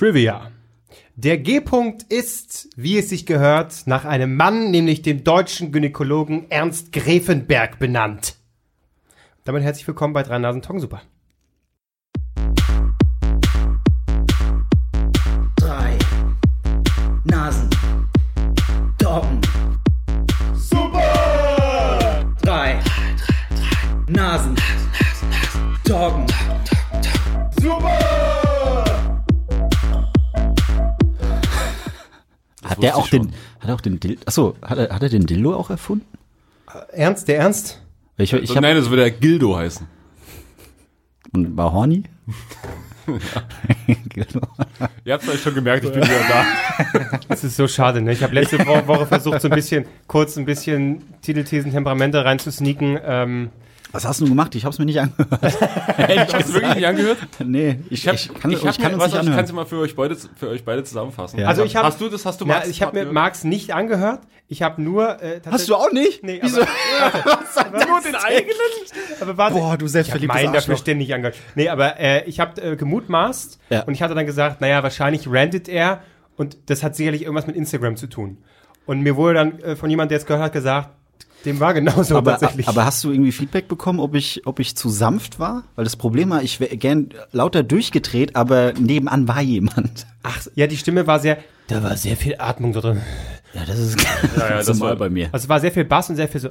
Trivia. Der G-Punkt ist, wie es sich gehört, nach einem Mann, nämlich dem deutschen Gynäkologen Ernst Grefenberg benannt. Damit herzlich willkommen bei Drei Nasen Tong Super. Hat der auch den, hat er auch den Dildo, achso, hat er, hat er den Dildo auch erfunden? Ernst, der Ernst? Ich, ich hab, nein, das würde ja Gildo heißen. und war horny? Ihr habt euch schon gemerkt, ich bin wieder da. Das ist so schade, ne? Ich habe letzte Wo Woche versucht, so ein bisschen, kurz ein bisschen Titelthesen, Temperamente reinzusneaken. Ähm, Was hast du gemacht? Ich hab's mir nicht angehört. Hast du wirklich nicht angehört? nee, ich, Ich, hab, ich kann, ich, ich kann mir, uns was, nicht ich kann anhören. es mal für euch beide, für euch beide zusammenfassen. Ja. Also ich hab- hast du das, hast du na, Max ich habe mir? Marx nicht angehört. Ich habe nur. Äh, Hast du auch nicht? Nee, Wieso? aber, nur den eigenen? Aber warte, Boah, du ich habe selbstverliebtes meinen dafür ständig angehört. Nee, aber äh, ich habe äh, gemutmaßt Ja. und ich hatte dann gesagt, naja, wahrscheinlich rantet er und das hat sicherlich irgendwas mit Instagram zu tun. Und mir wurde dann äh, von jemandem, der es gehört hat, gesagt, dem war genauso aber, tatsächlich. aber hast du irgendwie Feedback bekommen, ob ich, ob ich zu sanft war? Weil das Problem war, ich wäre gern lauter durchgedreht, aber nebenan war jemand. Ach, ja, die Stimme war sehr, da war sehr viel Atmung drin. Ja, das ist ja, das das normal war- bei mir. Also es war sehr viel Bass und sehr viel so.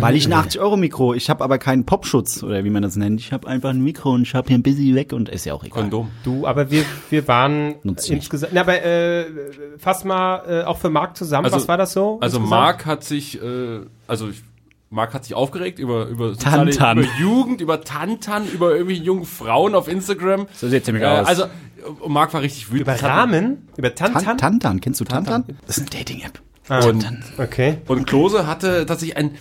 Weil ich ein 80-Euro-Mikro, ich habe aber keinen Popschutz oder wie man das nennt. Ich habe einfach ein Mikro und ich habe hier ein Busy weg und ist ja auch egal. Kondom. Du, aber wir, wir waren insgesamt. Na, aber äh, fass mal äh, auch für Marc zusammen. Also- Was war das so? Also insgesamt? Marc hat sich, äh, also ich, Marc hat sich aufgeregt über über soziale, Tantan. über Jugend, über Tantan, über irgendwie junge Frauen auf Instagram. So sieht's nämlich äh, aus. Also und Marc war richtig wütend. über Rahmen, über Tantan. Tan Tantan, kennst du Tantan? Das ist eine Dating-App. Und, Okay. und Klose hatte tatsächlich ein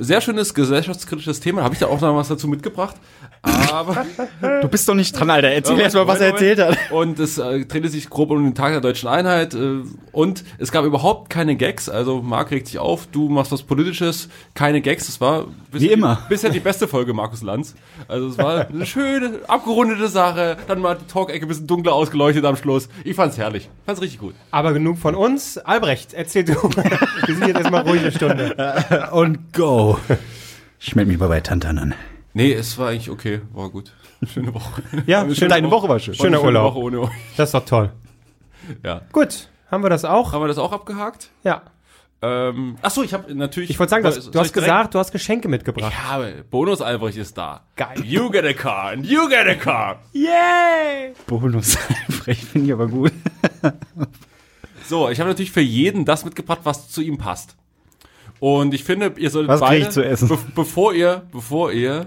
sehr schönes gesellschaftskritisches Thema. Habe ich da auch noch was dazu mitgebracht. Aber Du bist doch nicht dran, Alter. Erzähl erst mal, was er erzählt hat. Und es äh, drehte sich grob um den Tag der deutschen Einheit. Äh, und es gab überhaupt keine Gags. Also Marc regt sich auf, du machst was Politisches, keine Gags. Das war bisher Wie immer. Die, bisher die beste Folge Markus Lanz. Also es war eine schöne, abgerundete Sache. Dann mal die Talk-Ecke ein bisschen dunkler ausgeleuchtet am Schluss. Ich fand's herrlich. Fand's richtig gut. Aber genug von uns. Albrecht, erzähl du. wir sind jetzt erstmal ruhig eine Stunde. Und go. Ich melde mich mal bei Tantan an. Nee, es war eigentlich okay. War gut. Schöne Woche. Ja, Eine schöne Deine Woche war schön. Schöner schöne Urlaub. Woche ohne euch. Das ist doch toll. Ja. Gut, haben wir das auch? Haben wir das auch abgehakt? Ja. Ähm, ach so, ich habe natürlich. Ich wollte sagen, du Soll- hast, soll du hast gesagt, du hast Geschenke mitgebracht. Ich habe. Bonus Albrecht ist da. Geil. You get a car and you get a car. Yay! Bonus. Frech finde ich aber gut. So, ich habe natürlich für jeden das mitgebracht, was zu ihm passt. Und ich finde, ihr solltet Was beide, ich zu essen? Be bevor ihr, bevor ihr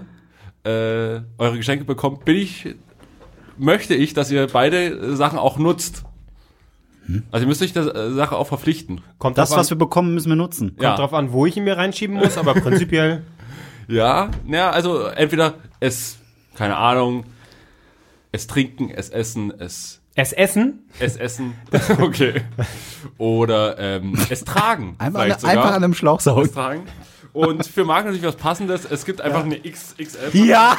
äh, eure Geschenke bekommt, bin ich, möchte ich, dass ihr beide Sachen auch nutzt. Also ihr müsst euch der Sache auch verpflichten. Kommt Das, drauf was wir bekommen, müssen wir nutzen. Kommt Ja. drauf an, wo ich ihn mir reinschieben muss, aber prinzipiell. Ja, naja, also entweder es, keine Ahnung, es trinken, es essen, es Es essen? es essen, okay. Oder ähm, es tragen. Einmal, einfach an einem Schlauch es saugen. tragen. Und für Marc natürlich was Passendes. Es gibt einfach eine XXL Ja!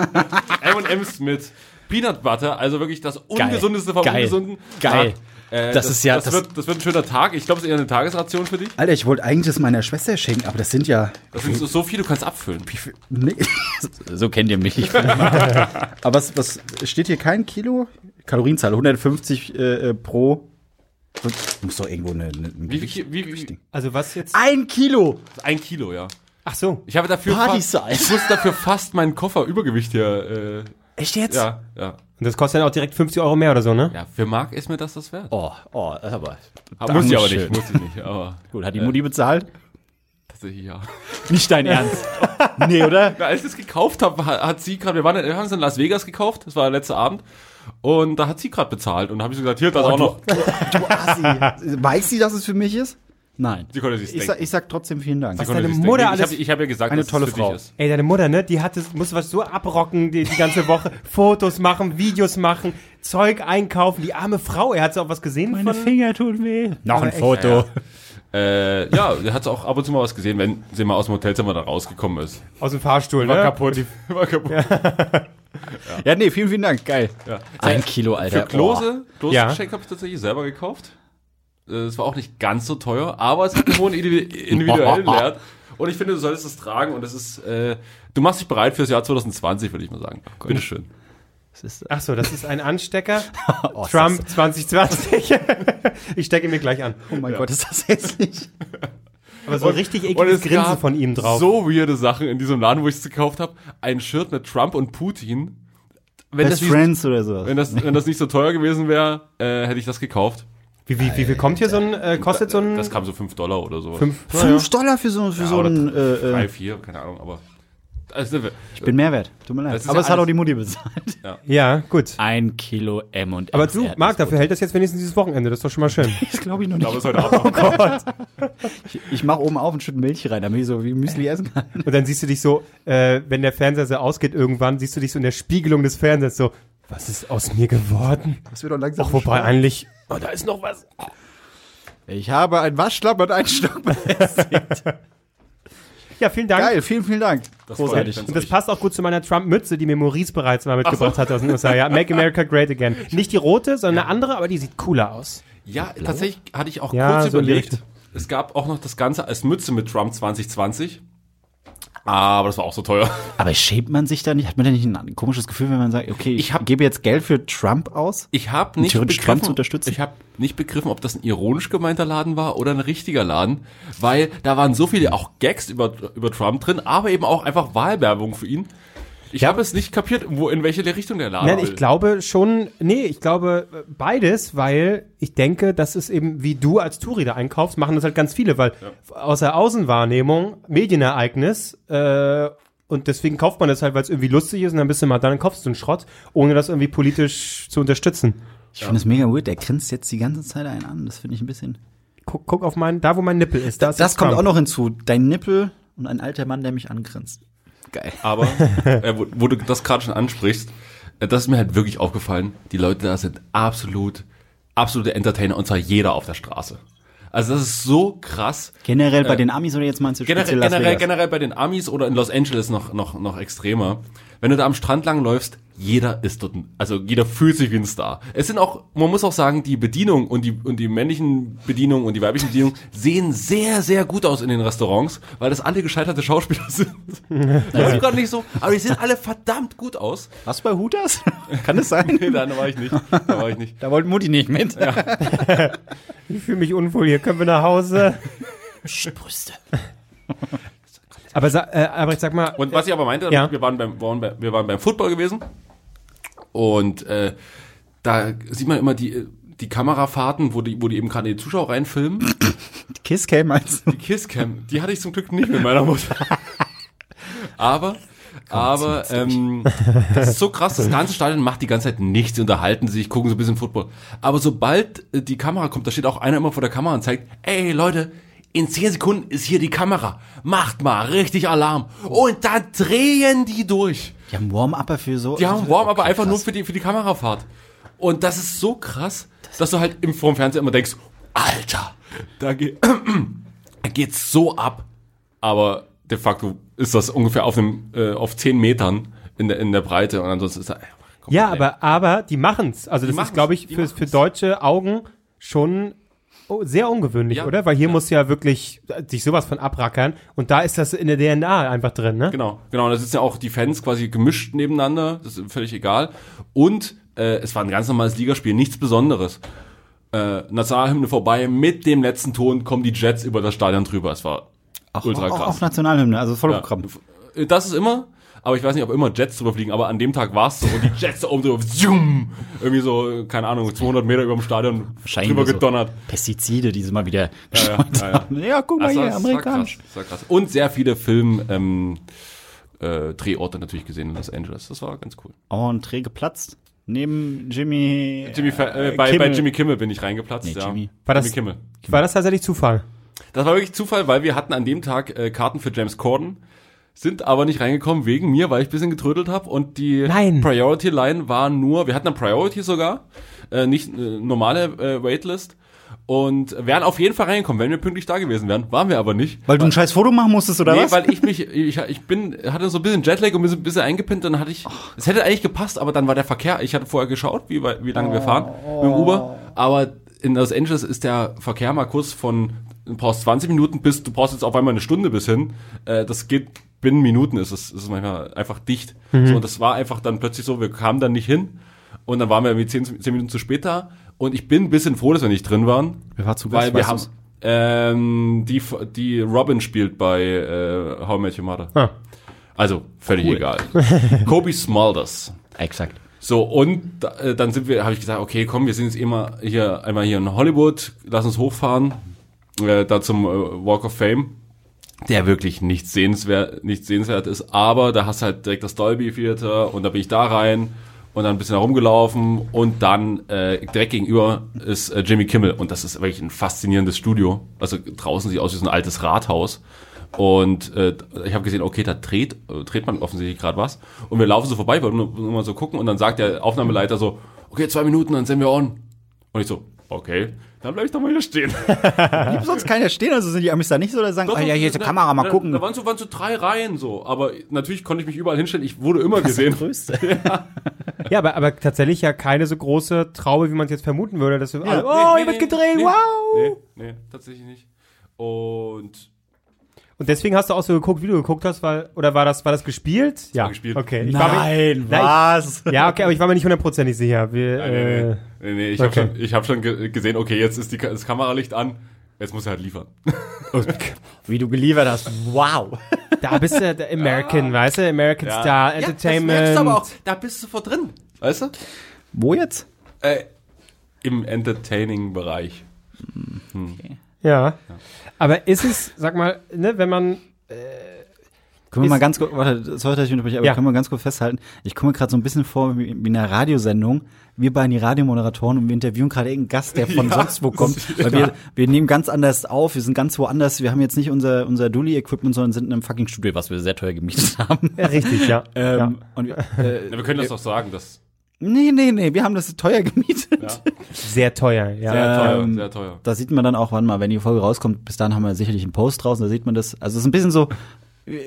M&M's mit Peanut Butter, also wirklich das ungesundeste vom Geil. ungesunden. Geil. Äh, Das ist ja- Das, das- wird, das wird ein schöner Tag. Ich glaube, es ist eher eine Tagesration für dich. Alter, ich wollte eigentlich das meiner Schwester schenken, aber das sind ja. Das sind so, so viel, du kannst abfüllen. Nee. So kennt ihr mich. Ich aber was, was steht hier kein Kilo? Kalorienzahl 150 äh, äh, pro. Muss doch irgendwo eine. eine ein Wie, Gewicht- wie, wie, wie, Also was jetzt? Ein Kilo! ein Kilo, ja. Ach so. Ich habe dafür Party fast, size. ich muss dafür fast meinen Koffer Übergewicht hier. Echt Äh, jetzt? ja, ja. Und das kostet dann auch direkt 50 Euro mehr oder so, ne? Ja, für Marc ist mir das das wert. Oh, oh, aber. muss ich aber nicht, muss ich nicht. Aber Gut, hat die Mutti bezahlt? tatsächlich ja. Nicht dein Ernst. nee, oder? Ja, als ich das gekauft habe, hat, hat sie gerade, wir waren, wir haben es in Las Vegas gekauft, das war der letzte Abend. Und da hat sie gerade bezahlt und da habe ich so gesagt, hier, das auch noch. Du Assi. Weiß sie, dass es für mich ist? Nein. Sie konnte sich Ich denken. sag, ich sag trotzdem vielen Dank. Was Sie konnte deine Mutter denken. Ich alles- habe ich hab ja gesagt, Eine dass tolle es für Frau. dich ist. Ey, deine Mutter, ne, die hatte, muss was so abrocken die, die ganze Woche. Fotos machen, Videos machen, Zeug einkaufen. Die arme Frau, er hat auch was gesehen von... Finger tun weh. Noch ein Foto. Äh, ja, der hat auch ab und zu mal was gesehen, wenn sie mal aus dem Hotelzimmer da rausgekommen ist. Aus dem Fahrstuhl, War ne? kaputt. War kaputt. Ja, nee, vielen, vielen Dank. Geil. Ja. Ein Kilo, Alter. Für Klose, Klose Ja. Habe ich tatsächlich selber gekauft. Äh, Es war auch nicht ganz so teuer, aber es hat einen hohen individu- individuellen Wert. Und ich finde, du solltest es tragen und es ist, äh, du machst dich bereit fürs Jahr 2020, würde ich mal sagen. Bitteschön. Das ist, Ach so, das ist ein Anstecker. oh, Trump 2020. ich stecke ihn mir gleich an. Oh mein Gott, ist das hässlich. Aber so ein richtig Und ekliges es Grinsen von ihm drauf. So weirde Sachen in diesem Laden, wo ich es gekauft habe. Ein Shirt mit Trump und Putin. Wenn Best das, nicht, Friends oder so. wenn, das, wenn das nicht so teuer gewesen wäre, äh, hätte ich das gekauft. Wie, wie, wie viel kommt hier so ein, äh, kostet so ein Das kam so 5 Dollar oder so. fünf? Fünf Dollar für so, für Ja, so ein. Äh, äh, Drei, vier, keine Ahnung, aber. Also, ich bin Mehrwert. Tut mir leid. Aber ja es hat auch die Mutti bezahlt. Ja, gut. Ein Kilo M und Aber du, Marc, dafür hält das jetzt wenigstens dieses Wochenende. Das ist doch schon mal schön. Das glaube ich noch ich glaube, nicht. es heute Abend. Ich mache oben auf ein Stück Milch rein, damit ich so wie Müsli essen kann. Und dann siehst du dich so, äh, wenn der Fernseher so ausgeht irgendwann, siehst du dich so in der Spiegelung des Fernsehers so, was ist aus mir geworden? Das wird doch langsam. Ach, wobei eigentlich, oh, da ist noch was. Ich habe ein Waschlappen und einen Stock befestigt. Ja, vielen Dank. Geil, vielen, vielen Dank. Das Großartig. Und das passt auch gut zu meiner Trump-Mütze, die mir Maurice bereits mal mitgebracht hat aus den USA. Ja, Make America Great Again. Nicht die rote, sondern eine andere, aber die sieht cooler aus. Ja, tatsächlich hatte ich auch Ja, kurz so überlegt. Es gab auch noch das Ganze als Mütze mit Trump 2020. Aber das war auch so teuer. Aber schämt man sich da nicht? Hat man da nicht ein komisches Gefühl, wenn man sagt, okay, ich, Ich hab- gebe jetzt Geld für Trump aus? Ich habe nicht begriffen, Trump zu unterstützen? ich habe nicht begriffen, ob das ein ironisch gemeinter Laden war oder ein richtiger Laden, weil da waren so viele auch Gags über, über Trump drin, aber eben auch einfach Wahlwerbung für ihn. Ich habe es nicht kapiert, wo in welche Richtung der Laden Nein, will. ich glaube schon, nee, ich glaube beides, weil ich denke, das ist eben, wie du als Touri da einkaufst, machen das halt ganz viele, weil aus der Außenwahrnehmung, Medienereignis, äh, und deswegen kauft man das halt, weil es irgendwie lustig ist und dann bist du mal dann kaufst du einen Schrott, ohne das irgendwie politisch zu unterstützen. Ich finde es mega weird. Der grinst jetzt die ganze Zeit einen an. Das finde ich ein bisschen. Guck, guck auf meinen, da wo mein Nippel ist. Da ist Das kommt Trump. auch noch hinzu. Dein Nippel und ein alter Mann, der mich angrinst. Geil. Aber, äh, wo, wo du das gerade schon ansprichst, äh, das ist mir halt wirklich aufgefallen. Die Leute da sind absolut, absolute Entertainer und zwar jeder auf der Straße. Also das ist so krass. Generell bei den Amis oder jetzt meinst du Generell, generell, generell bei den Amis oder in Los Angeles noch, noch, noch extremer. Wenn du da am Strand lang läufst, jeder ist dort, ein- also jeder fühlt sich wie ein Star. Es sind auch, man muss auch sagen, die Bedienung und die, und die männlichen Bedienungen und die weiblichen Bedienungen sehen sehr, sehr gut aus in den Restaurants, weil das alle gescheiterte Schauspieler sind. Das ist gerade nicht so, aber die sehen alle verdammt gut aus. Du bei Hooters? Kann das sein? Nee, da war ich nicht. Da war ich nicht. Da wollte Mutti nicht mit. Ich fühle mich unwohl hier, können wir nach Hause? Brüste. Aber, äh, aber ich sag mal, Und was ich aber meinte, Ja. wir, waren beim, waren bei, wir waren beim Football gewesen und äh, da sieht man immer die, die Kamerafahrten, wo die, wo die eben gerade die Zuschauer reinfilmen. Kisscam meinst du? Die Kisscam, die hatte ich zum Glück nicht mit meiner Mutter. Aber, aber ähm, das ist so krass, das ganze Stadion macht die ganze Zeit nichts, sie unterhalten sich, gucken so ein bisschen Football. Aber sobald äh, die Kamera kommt, da steht auch einer immer vor der Kamera und zeigt, ey Leute, in 10 Sekunden ist hier die Kamera. Macht mal richtig Alarm. Und dann drehen die durch. Die haben Warm-Upper für so. Die haben Warm, aber Okay, einfach nur krass. für die, für die Kamerafahrt. Und das ist so krass, dass du halt im, vorm Fernseher immer denkst, Alter, da, geht, da geht's so ab. Aber de facto ist das ungefähr auf, einem, äh, auf 10 Metern in der, in der Breite und ansonsten ist da, komm, ja, aber, aber die machen's. Also das ist, machen's, glaube ich, die für, für deutsche Augen schon oh, sehr ungewöhnlich, Ja, oder? Weil hier ja. muss ja wirklich sich sowas von abrackern und da ist das in der DNA einfach drin, ne? Genau, genau. Und da sitzen ja auch die Fans quasi gemischt nebeneinander. Das ist völlig egal. Und äh, es war ein ganz normales Ligaspiel, nichts Besonderes. Äh, Nationalhymne vorbei, mit dem letzten Ton kommen die Jets über das Stadion drüber. Es war Auch, ultra auch, krass. auch Nationalhymne, also voll Ja. Programm. Äh, Das ist immer, aber ich weiß nicht, ob immer Jets drüber fliegen, aber an dem Tag war es so. Und die Jets da oben drüber, zoom, irgendwie so, keine Ahnung, 200 Meter über dem Stadion Wahrscheinlich drüber so gedonnert. Pestizide, die sie mal wieder Ja, ja, ja, ja. guck mal Das war- hier, amerikanisch. krass, das war krass. Und sehr viele Film, ähm, äh, Drehorte natürlich gesehen in Los Angeles. Das war ganz cool. Entree geplatzt. Neben Jimmy. Jimmy, äh, bei, bei Jimmy Kimmel bin ich reingeplatzt, Nee, ja. Jimmy. War das- Jimmy Kimmel. War das tatsächlich Zufall? Das war wirklich Zufall, weil wir hatten an dem Tag äh, Karten für James Corden sind aber nicht reingekommen wegen mir, weil ich ein bisschen getrödelt habe und die Nein. Priority Line war nur, wir hatten eine Priority sogar, äh, nicht äh, normale äh, Waitlist und wären auf jeden Fall reingekommen, wenn wir pünktlich da gewesen wären. Waren wir aber nicht. Weil du ein scheiß Foto machen musstest, oder nee, was? weil ich mich, ich, ich bin, hatte so ein bisschen Jetlag und bin so ein bisschen eingepinnt und dann hatte ich, es hätte eigentlich gepasst, aber dann war der Verkehr, ich hatte vorher geschaut, wie, wie lange wir fahren mit dem Uber, aber in Los Angeles ist der Verkehr mal kurz von, du brauchst 20 Minuten bis, du brauchst jetzt auf einmal eine Stunde bis hin, äh, das geht binnen Minuten ist es, ist es manchmal einfach dicht. So, und das war einfach dann plötzlich so, wir kamen dann nicht hin und dann waren wir irgendwie 10, 10 Minuten zu spät da und ich bin ein bisschen froh, dass wir nicht drin waren. Wer war zu Weil wir haben, ähm, die, die Robin spielt bei äh, How I Met Your Mother. Ah. Also, völlig egal. Kobe Smulders. Exakt. So, und äh, dann sind wir, habe ich gesagt, okay, komm, wir sind jetzt immer hier, einmal hier in Hollywood, lass uns hochfahren, äh, da zum äh, Walk of Fame, der wirklich nicht sehenswert, nicht sehenswert ist, aber da hast du halt direkt das Dolby Theater und da bin ich da rein und dann ein bisschen herumgelaufen und dann äh, direkt gegenüber ist äh, Jimmy Kimmel und das ist wirklich ein faszinierendes Studio. Also draußen sieht aus wie so ein altes Rathaus. Und äh, ich habe gesehen, okay, da dreht, äh, dreht man offensichtlich gerade was. Und wir laufen so vorbei, wollen nur, mal so gucken. Und dann sagt der Aufnahmeleiter so, okay, zwei Minuten, dann sind wir on. Und ich so, okay, dann bleib ich doch mal hier stehen. Gibt sonst keiner stehen, also sind die Amis da nicht so, oder sagen, Doch, oh ja, hier ist die Kamera, mal da, gucken. Da waren so, waren so drei Reihen so. Aber natürlich konnte ich mich überall hinstellen. Ich wurde immer gesehen. Größte. Ja, aber, aber tatsächlich ja keine so große Traube, wie man es jetzt vermuten würde, dass wir alle, Nee, oh, nee, hier wird nee, gedreht, nee, wow! Nee, nee, tatsächlich nicht. Und Und deswegen hast du auch so geguckt, wie du geguckt hast, weil, oder war das, war das gespielt? ja, gespielt. Okay. Ich war mir, Nein, Nein, was? ja, okay, aber ich war mir nicht hundertprozentig sicher. Wir, Nein, nee, äh, nee, nee, nee, ich okay. habe schon, ich hab schon ge gesehen, okay, jetzt ist die, das Kameralicht an. Jetzt muss er halt liefern. Wie du geliefert hast. Wow. da bist du der American, weißt du? American Star, Entertainment. da bist du vor drin. Weißt du? Wo jetzt? Äh, Im Entertaining-Bereich. Ja. Aber ist es, sag mal, ne, wenn man, Können wir mal ganz kurz, warte, sorry, dass ich unterbreche, aber Ja. können wir ganz kurz festhalten. Ich komme mir gerade so ein bisschen vor wie, in einer Radiosendung. Wir beiden die Radiomoderatoren und wir interviewen gerade irgendeinen Gast, der von Ja, sonst wo kommt. Weil wir, wir nehmen ganz anders auf, wir sind ganz woanders. Wir haben jetzt nicht unser, unser Dully-Equipment, sondern sind in einem fucking Studio, was wir sehr teuer gemietet haben. ja, richtig, ja. Ähm, ja. und wir, äh, Ja, wir können das doch sagen, dass nee, nee, nee, wir haben das teuer gemietet. ja, Sehr teuer, ja. sehr teuer, Ähm, sehr teuer. Da sieht man dann auch, wann mal, wenn die Folge rauskommt, bis dahin haben wir sicherlich einen Post draußen, da sieht man das. Also es ist ein bisschen so,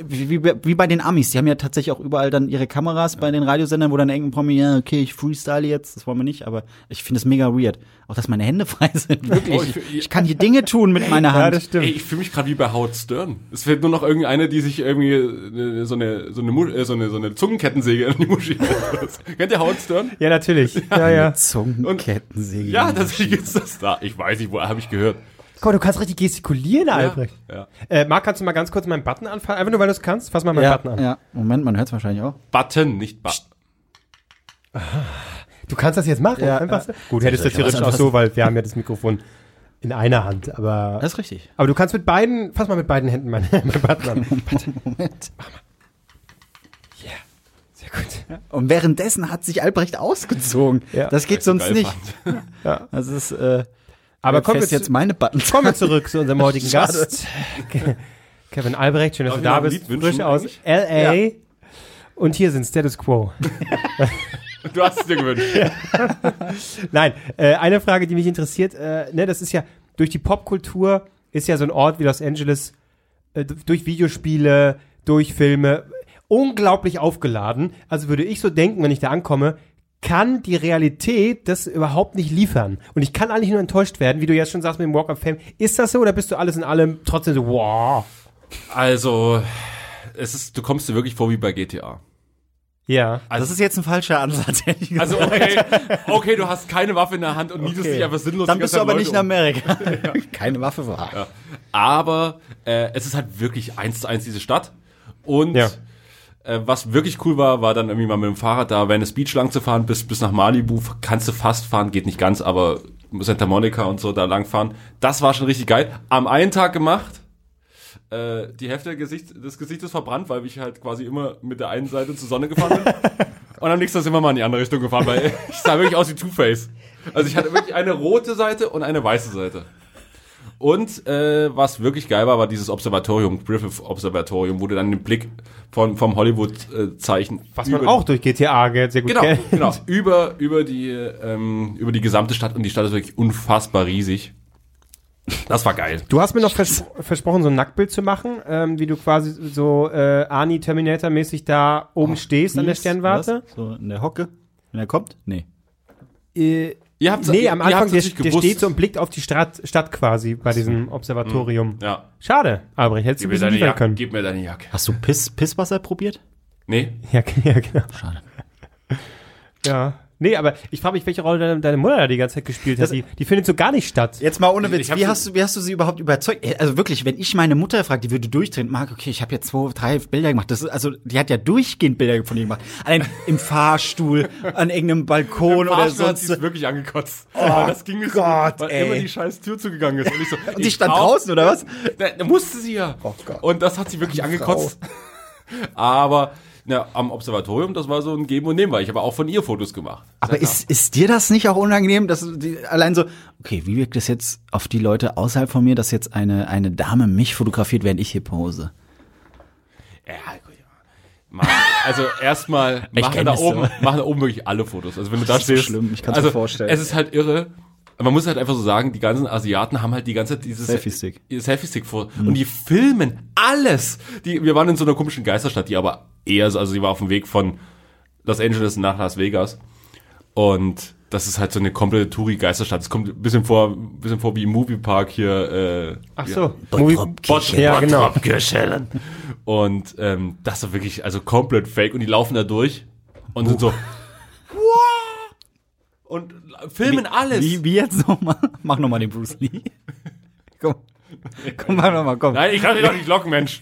wie, wie, wie bei den Amis. Die haben ja tatsächlich auch überall dann ihre Kameras bei den Radiosendern, wo dann irgendein Promi, ja, okay, ich freestyle jetzt, das wollen wir nicht, aber ich finde es mega weird. Auch, dass meine Hände frei sind, wirklich. Oh, ich, ich- kann hier Dinge tun mit meiner Ja, Hand. das stimmt. Ey, ich fühle mich gerade wie bei Howard Stern. Es fehlt nur noch irgendeine, die sich irgendwie äh, so eine so eine äh, so eine so eine Zungenkettensäge in die Muschi. Kennt ihr Howard Stern? Ja, natürlich. Ja, ja. Zungenkettensäge. Ja, tatsächlich ist das da. Ich weiß nicht, wo habe ich gehört. Guck mal, du kannst richtig gestikulieren, Albrecht. Ja. Äh, Marc, kannst du mal ganz kurz meinen Button anfassen? Einfach nur, weil du es kannst. Fass mal meinen ja, Button an. ja. Moment, man hört es wahrscheinlich auch. Button, nicht Button. Du kannst das jetzt machen. Ja, einfach so. Gut, hättest du theoretisch auch so, weil wir haben ja das Mikrofon in einer Hand. Aber, Das ist richtig. aber du kannst mit beiden, fass mal mit beiden Händen meinen mein Button an. Moment. Sehr gut. Und währenddessen hat sich Albrecht ausgezogen. Ja. Das geht sonst nicht. Ja. Das ist, äh, Aber jetzt kommen wir, jetzt meine Buttons. kommen wir zurück zu unserem heutigen Schade. Gast. Ke- Kevin Albrecht, schön, dass Darf du da bist. Lied wünschen Frisch aus? L.A. Und hier sind Status Quo. Du hast es dir gewünscht. Nein, äh, eine Frage, die mich interessiert, äh, ne, das ist ja, durch die Popkultur ist ja so ein Ort wie Los Angeles, äh, durch Videospiele, durch Filme, unglaublich aufgeladen. Also würde ich so denken, wenn ich da ankomme, kann die Realität das überhaupt nicht liefern. Und ich kann eigentlich nur enttäuscht werden, wie du jetzt schon sagst mit dem Walk of Fame. Ist das so oder bist du alles in allem trotzdem so, wow? Also, es ist, du kommst dir wirklich vor wie bei GTA. Ja. Das ist jetzt ein falscher Ansatz, ehrlich gesagt. Also, okay, okay, du hast keine Waffe in der Hand und mietest dich einfach sinnlos Dann bist du aber Zeit nicht in Leute Amerika. Keine Waffe war. um. Aber äh, es ist halt wirklich eins zu eins diese Stadt. Und Ja. Äh, was wirklich cool war, war dann irgendwie mal mit dem Fahrrad da Venice Beach lang zu fahren, bis, bis nach Malibu. Kannst du fast fahren, geht nicht ganz, aber Santa Monica und so da lang fahren. Das war schon richtig geil. Am einen Tag gemacht. Äh, die Hälfte Gesicht, des Gesichtes verbrannt, weil ich halt quasi immer mit der einen Seite zur Sonne gefahren bin. und am nächsten Tag sind wir mal in die andere Richtung gefahren, weil ich sah wirklich aus wie Two-Face. Also ich hatte wirklich eine rote Seite und eine weiße Seite. Und äh, was wirklich geil war, war dieses Observatorium, Griffith Observatorium, wo du dann den Blick von, vom Hollywood-Zeichen. Was man auch durch GTA sehr gut Genau, kennt. genau. Über, über, die, ähm, über die gesamte Stadt und die Stadt ist wirklich unfassbar riesig. Das war geil. Du hast mir noch vers versprochen, so ein Nacktbild zu machen, ähm, wie du quasi so äh, Arnie Terminator-mäßig da oben stehst an der Sternwarte. was? So in der Hocke, wenn er kommt? Nee. Äh, Ihr habt's, nee, am Anfang, der, der steht so und blickt auf die Stadt, Stadt quasi bei diesem Observatorium. Ja. Schade, Albrecht, hättest du Gib ein mir bisschen deine liefern Jacke. können. Gib mir deine Jacke. Hast du Piss, Pisswasser probiert? Nee. Ja, ja, genau. Schade. Ja. Nee, aber ich frage mich, welche Rolle deine, deine Mutter da die ganze Zeit gespielt hat. Die, die findet so gar nicht statt. Jetzt mal ohne Witz, wie hast, du, wie hast du sie überhaupt überzeugt? Äh, Also wirklich, wenn ich meine Mutter frage, die würde durchdrehen, Marc, okay, ich habe jetzt zwei, drei Bilder gemacht. Das ist, also die hat ja durchgehend Bilder von ihr gemacht. Allein im Fahrstuhl, an irgendeinem Balkon oder Fahrstuhl hat sonst. sie es wirklich angekotzt. Oh das ging Gott, so, weil ey. immer die scheiß Tür zugegangen ist. Und, ich so, Und die stand draußen, oder was? Da, da musste sie ja. Oh Gott. Und das hat sie wirklich angekotzt. Aber na, am Observatorium, das war so ein Geben und Nehmen, weil ich habe auch von ihr Fotos gemacht. Aber ist, ist dir das nicht auch unangenehm, dass die, allein so, okay, wie wirkt das jetzt auf die Leute außerhalb von mir, dass jetzt eine, eine Dame mich fotografiert, während ich hier pose? Ja, gut, ja. Mach- Also erstmal machen da das oben, so. machen da oben wirklich alle Fotos. Also wenn du da ist so stehst. schlimm, ich kann's also, mir vorstellen. Es ist halt irre. Man muss halt einfach so sagen, die ganzen Asiaten haben halt die ganze Zeit dieses Selfie-Stick. Selfie-Stick vor. Und die filmen alles. Die, wir waren in so einer komischen Geisterstadt, die aber eher so, also sie war auf dem Weg von Los Angeles nach Las Vegas. Und das ist halt so eine komplette Touri-Geisterstadt. Es kommt ein bisschen vor, ein bisschen vor wie im Moviepark hier. Äh, Ach ja. so. Movie- Bot Ja, genau. Und ähm, das ist wirklich, also komplett fake. Und die laufen da durch und sind so. Und filmen alles. Wie, wie jetzt nochmal? Mach nochmal den Bruce Lee. komm. Komm, mach nochmal, komm. Nein, ich kann dich doch nicht locken, Mensch.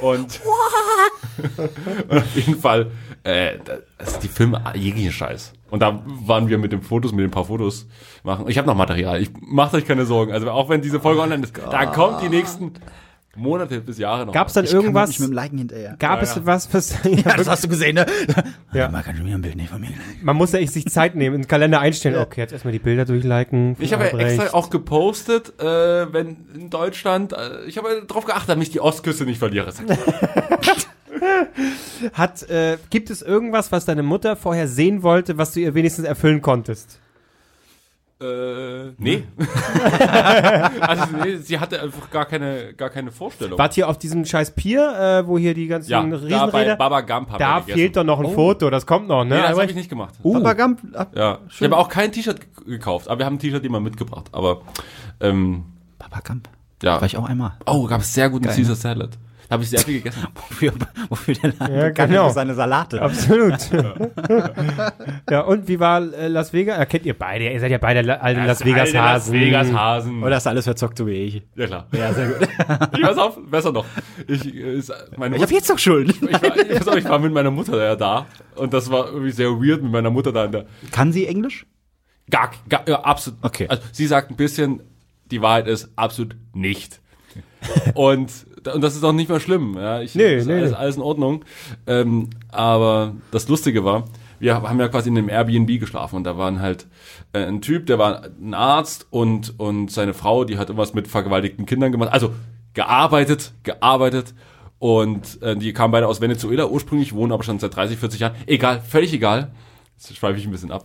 Und, und auf jeden Fall, äh, das, die filmen jeglichen Scheiß. Und da waren wir mit den Fotos, mit den paar Fotos machen. Ich habe noch Material. Ich macht euch keine Sorgen. Also auch wenn diese Folge online ist, da kommt die nächsten Monate bis Jahre noch. Gab es dann Ich kann irgendwas? nicht mit dem Liken hinterher. Gab Ja, es ja. was, was ja, Ja, das hast du gesehen, ne? Ja. Man kann schon wieder ein Bild nicht von mir. man muss ja echt sich Zeit nehmen, den Kalender einstellen. Okay, jetzt erstmal die Bilder durchliken. Ich habe ja extra auch gepostet, äh, wenn in Deutschland, äh, ich habe darauf geachtet, damit ich die Ostküste nicht verliere. Hat, äh, gibt es irgendwas, was deine Mutter vorher sehen wollte, was du ihr wenigstens erfüllen konntest? Äh, nee. also nee, sie hatte einfach gar keine, gar keine Vorstellung. Wart hier auf diesem scheiß Pier, äh, wo hier die ganzen ja, da bei Riesenräder? Baba Gump haben Da wir gegessen. fehlt doch noch ein Foto, das kommt noch, ne? Nee, das habe ich nicht gemacht. Uh. Papa Gump, ab. Ja, ich habe auch kein T-Shirt gekauft, aber wir haben ein T-Shirt immer mitgebracht. Aber ähm, Papa Gump. ja. War ich auch einmal. Oh, gab es sehr guten Geil, Caesar Salad. Da habe ich sehr viel gegessen. Wofür, wofür der Laden Ja, bekannt genau. ist seine Salate. Absolut. ja, und wie war äh, Las Vegas? Äh, kennt ihr beide? Ihr seid ja beide alte Las Vegas Alte Hasen. Las Vegas Hasen. Oder hast du alles verzockt, so wie ich? ja klar. Ja, sehr gut. Ich weiß auf, besser noch. Ich, äh, ist, meine Ich hab jetzt doch Schulden. ich, war, ich, weiß auch, ich war mit meiner Mutter ja da und das war irgendwie sehr weird mit meiner Mutter da in der Kann sie Englisch? gar, gar ja, absolut. Okay. Also sie sagt ein bisschen, die Wahrheit ist absolut nicht. und und das ist auch nicht mehr schlimm. Ja, ich, Nee, ist nee, alles, alles in Ordnung. Ähm, aber das Lustige war, wir haben ja quasi in einem Airbnb geschlafen und da waren halt äh, ein Typ, der war ein Arzt und und seine Frau, die hat irgendwas mit vergewaltigten Kindern gemacht. Also gearbeitet, gearbeitet. Und äh, die kamen beide aus Venezuela ursprünglich, wohnen aber schon seit 30, 40 Jahren. Egal, völlig egal. Jetzt schweife ich ein bisschen ab.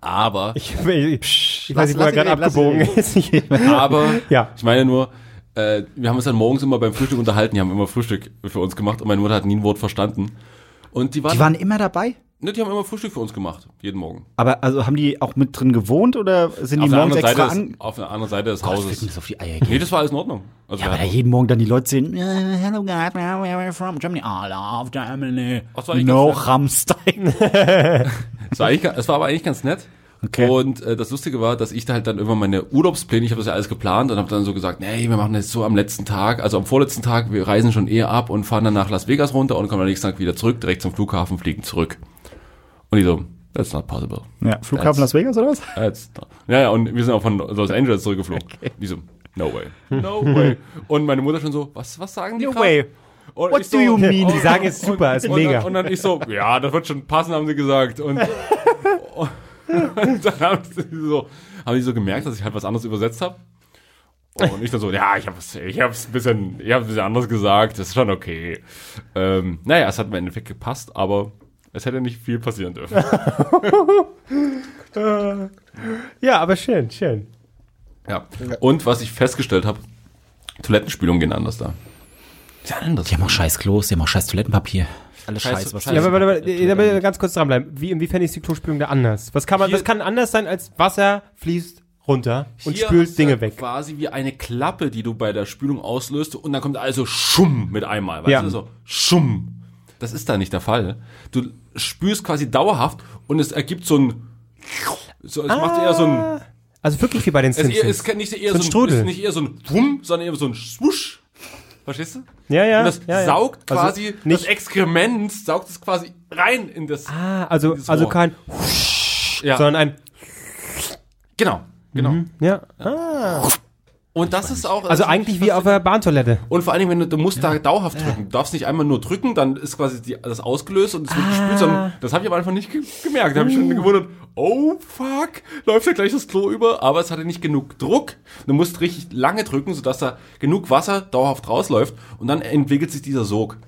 Aber, Ich, ich, ich lass- weiß nicht, wo er gerade abgebogen ist. Ich- aber, Ja. ich meine nur, äh, wir haben uns dann morgens immer beim Frühstück unterhalten, die haben immer Frühstück für uns gemacht und meine Mutter hat nie ein Wort verstanden. Und die waren, Die waren immer dabei? ne, die haben immer Frühstück für uns gemacht, jeden Morgen. Aber also haben die auch mit drin gewohnt oder sind die Auf der, morgens extra Seite an? auf der anderen Seite des Gott, Hauses. das auf die Eier Nee, gehen. das war alles in Ordnung. Also Ja, aber da jeden Morgen dann die Leute sehen, "Uh, hello guys, where are you from? Germany. I love Germany. No. Rammstein. es, war war aber eigentlich ganz nett. Okay. Und äh, das Lustige war, dass ich da halt dann irgendwann meine Urlaubspläne, ich habe das ja alles geplant und habe dann so gesagt, nee, wir machen das so am letzten Tag, also am vorletzten Tag, wir reisen schon eher ab und fahren dann nach Las Vegas runter und kommen am nächsten Tag wieder zurück, direkt zum Flughafen, fliegen zurück. Und die so, that's not possible. Ja, Flughafen Las Vegas oder was? That's not. Ja, ja, und wir sind auch von Los Angeles zurückgeflogen. Die so, no way. No way. Und meine Mutter schon so, was, was sagen die No grad? way. Und What ich do you mean? Die sagen, es ist super, ist und mega. Dann, und dann ich so, ja, das wird schon passen, haben sie gesagt. Und, und dann haben sie so, haben die so gemerkt, dass ich halt was anderes übersetzt habe. Und ich dann so, ja, ich hab's, ich hab's ein bisschen, ich hab's ein bisschen anders gesagt, das ist schon okay. Ähm, naja, es hat im Endeffekt gepasst, aber es hätte nicht viel passieren dürfen. Ja, aber schön, schön. Ja. Und was ich festgestellt habe, Toilettenspülungen gehen anders da. Ist ja anders. Die haben auch scheiß Klos, die haben auch scheiß Toilettenpapier. Alles Scheiß- scheiß, was Ja, aber will ich ganz kurz dranbleiben. Wie, inwiefern ist die Klospülung da anders? Was kann man, Hier- was kann anders sein, als Wasser fließt runter und Hier spült Dinge weg? Quasi wie eine Klappe, die du bei der Spülung auslöst und dann kommt also Schumm mit einmal. Weißt Ja. du, so Schumm. Das ist da nicht der Fall. Du spülst quasi dauerhaft und es ergibt so ein, so, es macht eher so ein, Also wirklich wie bei den es, ist eher, Simpsons. es kann nicht eher So so ein ein, Strudel. ist nicht eher so ein Wumm, sondern eher so ein Swusch. Verstehst du? ja, ja. Und das ja, ja. saugt Also quasi, nicht- das Exkrement saugt es quasi rein in das, Ah, also, also kein, ja, sondern ein, genau, genau. ja. Ah. Und das ist auch, Also eigentlich wie auf der Bahntoilette. Und vor allen Dingen, wenn du, du musst da dauerhaft drücken. Du darfst nicht einmal nur drücken, dann ist quasi die, das ausgelöst und es wird gespült, sondern das habe ich am Anfang nicht ge gemerkt. Da habe ich schon gewundert, oh fuck, läuft ja gleich das Klo über, aber es hatte nicht genug Druck. Du musst richtig lange drücken, sodass da genug Wasser dauerhaft rausläuft und dann entwickelt sich dieser Sog.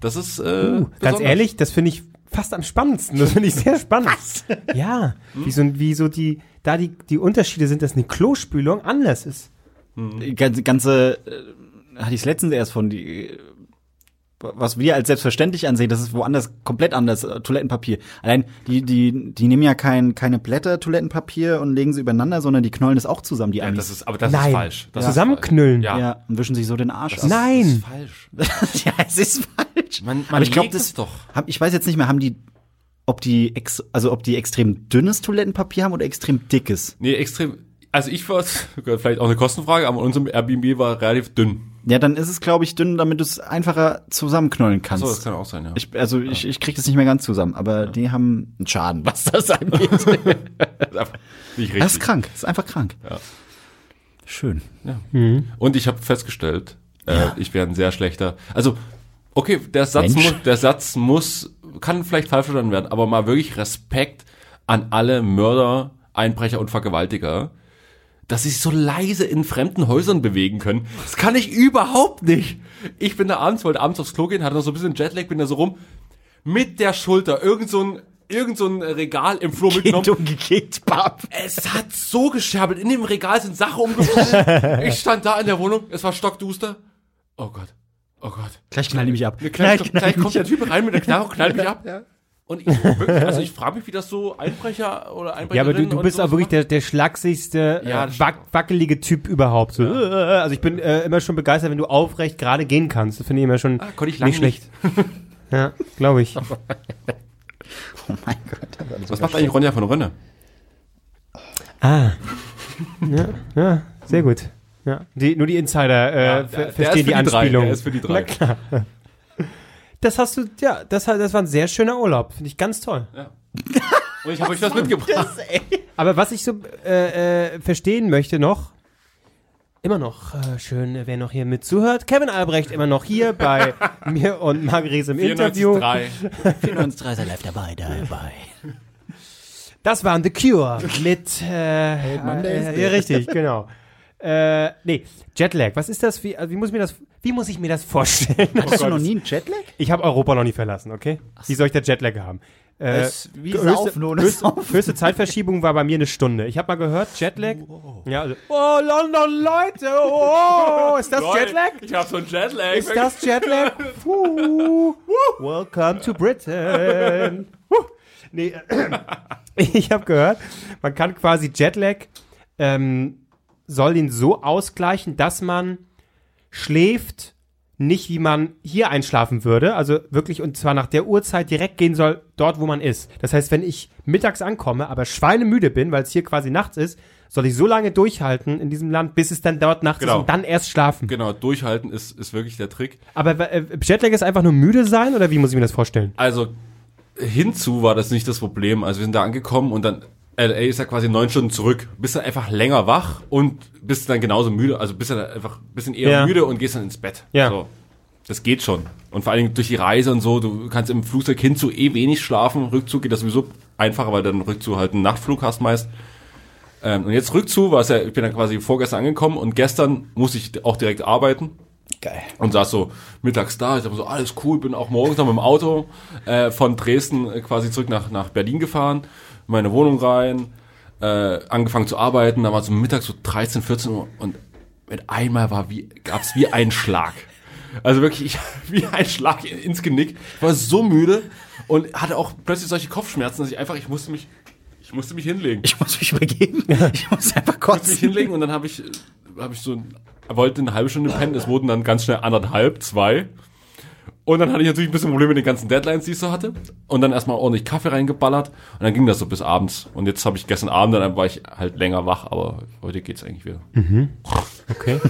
Das ist äh, Ganz besonders. ehrlich, das finde ich fast am spannendsten. Das finde ich sehr spannend. Ja, wie so, wie so die, da die, die Unterschiede sind, dass eine Klospülung anders ist. Die ganze, ganze äh, hatte ich es letztens erst von die was wir als selbstverständlich ansehen, das ist woanders komplett anders, äh, Toilettenpapier. Allein, die, die, die nehmen ja kein, keine Blätter Toilettenpapier und legen sie übereinander, sondern die knollen das auch zusammen, die Ja, Amis. das ist, aber das Nein. ist falsch. Das Zusammenknüllen. Ist falsch. Ja, ja, und wischen sich so den Arsch das aus. Nein. ist falsch. ja, es ist falsch. Man- man Aber ich glaube, legt das es doch. Hab, ich weiß jetzt nicht mehr, haben die, ob die, ex, also ob die extrem dünnes Toilettenpapier haben oder extrem dickes. Nee, extrem. Also ich war, vielleicht auch eine Kostenfrage, aber unserem Airbnb war relativ dünn. Ja, dann ist es, glaube ich, dünn, damit du es einfacher zusammenknollen kannst. So, das kann auch sein, ja. ich, also ich, ich krieg das nicht mehr ganz zusammen, aber die haben einen Schaden, was das angeht. Das ist einfach nicht richtig. das ist krank, das ist einfach krank. Ja. Schön. Und ich habe festgestellt, äh, ich wäre ein sehr schlechter. Also, okay, der Satz, Mensch. muss, der Satz muss, kann vielleicht falsch verstanden werden, aber mal wirklich Respekt an alle Mörder, Einbrecher und Vergewaltiger, dass sie sich so leise in fremden Häusern bewegen können. Das kann ich überhaupt nicht. Ich bin da abends, wollte abends aufs Klo gehen, hatte noch so ein bisschen Jetlag, bin da so rum, mit der Schulter, irgend so ein, irgend so ein Regal im Flur mitgenommen. umgekickt, Bab. Es hat so gescherbelt. In dem Regal sind Sachen umgefallen. ich stand da in der Wohnung. Es war stockduster. Oh Gott. Oh Gott. Gleich knall ich mich ab. Gleich, gleich, gleich kommt der Typ rein mit der Knarre und knallt mich ab. Und ich, wirklich, also ich frage mich, wie das so Einbrecher oder Einbrecher Ja, aber du, du bist auch wirklich der, der schlagsigste, Ja, äh, das wack, wackelige Typ überhaupt. So, äh, also ich bin äh, immer schon begeistert, wenn du aufrecht gerade gehen kannst. Das finde ich immer schon Ah, konnte ich nicht schlecht. ja, glaube ich. Oh mein Gott. Was macht eigentlich Ronja von Rönne? Ah. Ja, ja, sehr gut. Ja. Die, nur die Insider äh, Ja, verstehen die die drei, Anspielung. der ist für die drei. Na klar. Das hast du, ja, das, das war ein sehr schöner Urlaub. Finde ich ganz toll. Und ich habe euch was mitgebracht. Aber was ich so äh, äh, verstehen möchte noch, immer noch äh, schön, wer noch hier mit zuhört. Kevin Albrecht immer noch hier bei mir und Margrethe im Interview. 94,3. 94 live dabei, dabei. Das waren The Cure mit äh, äh, ja, richtig, genau. Äh, nee, Jetlag, was ist das? Wie, also wie muss ich mir das wie muss ich mir das vorstellen? Hattest du noch nie einen Jetlag? Ich habe Europa noch nie verlassen, okay? Wie soll ich da Jetlag haben? Äh, Es- wie höchste, Saufen ohne höchste, Saufen. höchste Zeitverschiebung war bei mir eine Stunde. Ich habe mal gehört, Jetlag. Ja, also, oh, London, Leute, oh, ist das Jetlag? Ich habe so einen Jetlag. Ist das Jetlag? Puh. Welcome to Britain. Nee, ich habe gehört, man kann quasi Jetlag, ähm, soll ihn so ausgleichen, dass man schläft, nicht wie man hier einschlafen würde, also wirklich und zwar nach der Uhrzeit direkt gehen soll, dort wo man ist. Das heißt, wenn ich mittags ankomme, aber schweinemüde bin, weil es hier quasi nachts ist, soll ich so lange durchhalten in diesem Land, bis es dann dort nachts Genau. ist und dann erst schlafen. Genau, durchhalten ist, ist wirklich der Trick. Aber äh, Jetlag ist einfach nur müde sein oder wie muss ich mir das vorstellen? Also hinzu war das nicht das Problem. Also wir sind da angekommen und dann LA ist ja quasi neun Stunden zurück. Bist dann einfach länger wach und bist dann genauso müde. Also bist dann einfach ein bisschen eher Ja. müde und gehst dann ins Bett. Ja. So. Das geht schon. Und vor allen Dingen durch die Reise und so, du kannst im Flugzeug hinzu eh wenig schlafen. Rückzug geht das sowieso einfacher, weil dann Rückzug halt einen Nachtflug hast meist. Ähm, und jetzt rückzu, war es ja, ich bin dann quasi vorgestern angekommen und gestern musste ich auch direkt arbeiten Geil. und saß so mittags da. Ich dachte so, alles cool, bin auch morgens noch mit dem Auto äh, von Dresden quasi zurück nach, nach Berlin gefahren, meine Wohnung rein, äh, angefangen zu arbeiten. Da war so mittags so 13, 14 Uhr und mit einmal war wie, gab's wie ein Schlag. Also wirklich, ich, wie ein Schlag ins Genick. Ich war so müde und hatte auch plötzlich solche Kopfschmerzen, dass ich einfach, ich musste mich, ich musste mich hinlegen. Ich muss mich übergeben. Ich muss einfach musste mich kotzen. hinlegen und dann habe ich, habe ich so, wollte eine halbe Stunde pennen, es wurden dann ganz schnell anderthalb, zwei. Und dann hatte ich natürlich ein bisschen Probleme mit den ganzen Deadlines, die ich so hatte. Und dann erstmal ordentlich Kaffee reingeballert. Und dann ging das so bis abends. Und jetzt habe ich gestern Abend, dann war ich halt länger wach, aber heute geht's eigentlich wieder. Okay.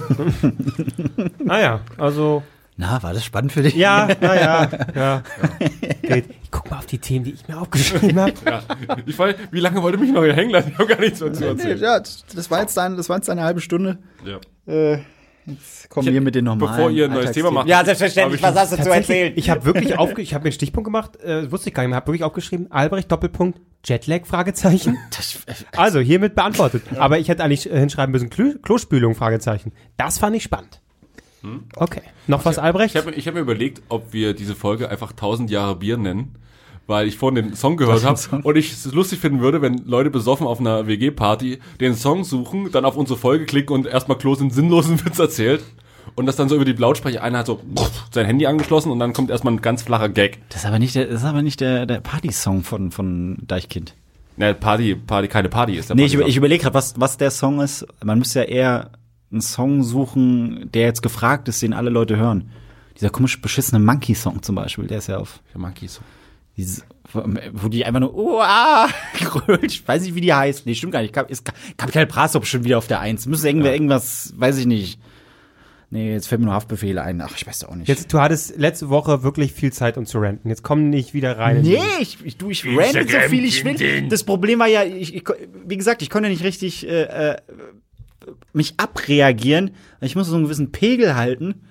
naja, also. Na, war das spannend für dich? Ja, naja, ja. Geht. Ich guck mal auf die Themen, die ich mir aufgeschrieben habe. Ja, ich weiß, wie lange wollte mich noch hier hängen lassen? Ich habe gar nichts dazu erzählt. Ja, das war jetzt dein, das war jetzt eine halbe Stunde. Ja. Äh, jetzt kommen wir mit den normalen. Bevor ihr ein neues Thema macht. Ja, selbstverständlich. ich Was hast du zu erzählen? Ich habe wirklich aufge ich habe mir einen Stichpunkt gemacht, äh, wusste ich gar nicht mehr, habe wirklich aufgeschrieben, Albrecht Doppelpunkt Jetlag Fragezeichen. Also hiermit beantwortet. Aber ich hätte eigentlich äh, hinschreiben müssen Klo Klospülung Fragezeichen. Das fand ich spannend. Okay. Noch was Albrecht? Ich habe ich hab mir überlegt, ob wir diese Folge einfach 1000 Jahre Bier nennen, weil ich vorhin den Song gehört habe und ich es lustig finden würde, wenn Leute besoffen auf einer WG-Party den Song suchen, dann auf unsere Folge klicken und erstmal Klos einen sinnlosen Witz erzählt und das dann so über die Lautsprecher, einer hat so sein Handy angeschlossen und dann kommt erstmal ein ganz flacher Gag. das ist aber nicht der, das ist aber nicht der, der Party-Song von, von Deichkind. Ne, Party, Party, keine Party ist der Nee, ich, Party ich überlege gerade, was, was der Song ist. Man müsste ja eher einen Song suchen, der jetzt gefragt ist, den alle Leute hören. Dieser komisch beschissene Monkey-Song zum Beispiel, der ist ja auf Der Monkey Song. Dieses, wo die einfach nur Uah, grölt. Ich weiß nicht, wie die heißt. Nee, stimmt gar nicht. Kap- Ist Ka- Kapital Bra ist doch bestimmt wieder auf der Eins. Müsste irgendwer irgendwas, weiß ich nicht. Nee, jetzt fällt mir nur Haftbefehle ein. Ach, ich weiß doch auch nicht. Jetzt, du hattest letzte Woche wirklich viel Zeit, um zu ranten. Jetzt komm nicht wieder rein. in Nee, ich, ich, du, ich rante so viel ich will. Das Problem war ja, ich, ich, wie gesagt, ich konnte nicht richtig äh, äh, mich abreagieren. Ich musste so einen gewissen Pegel halten,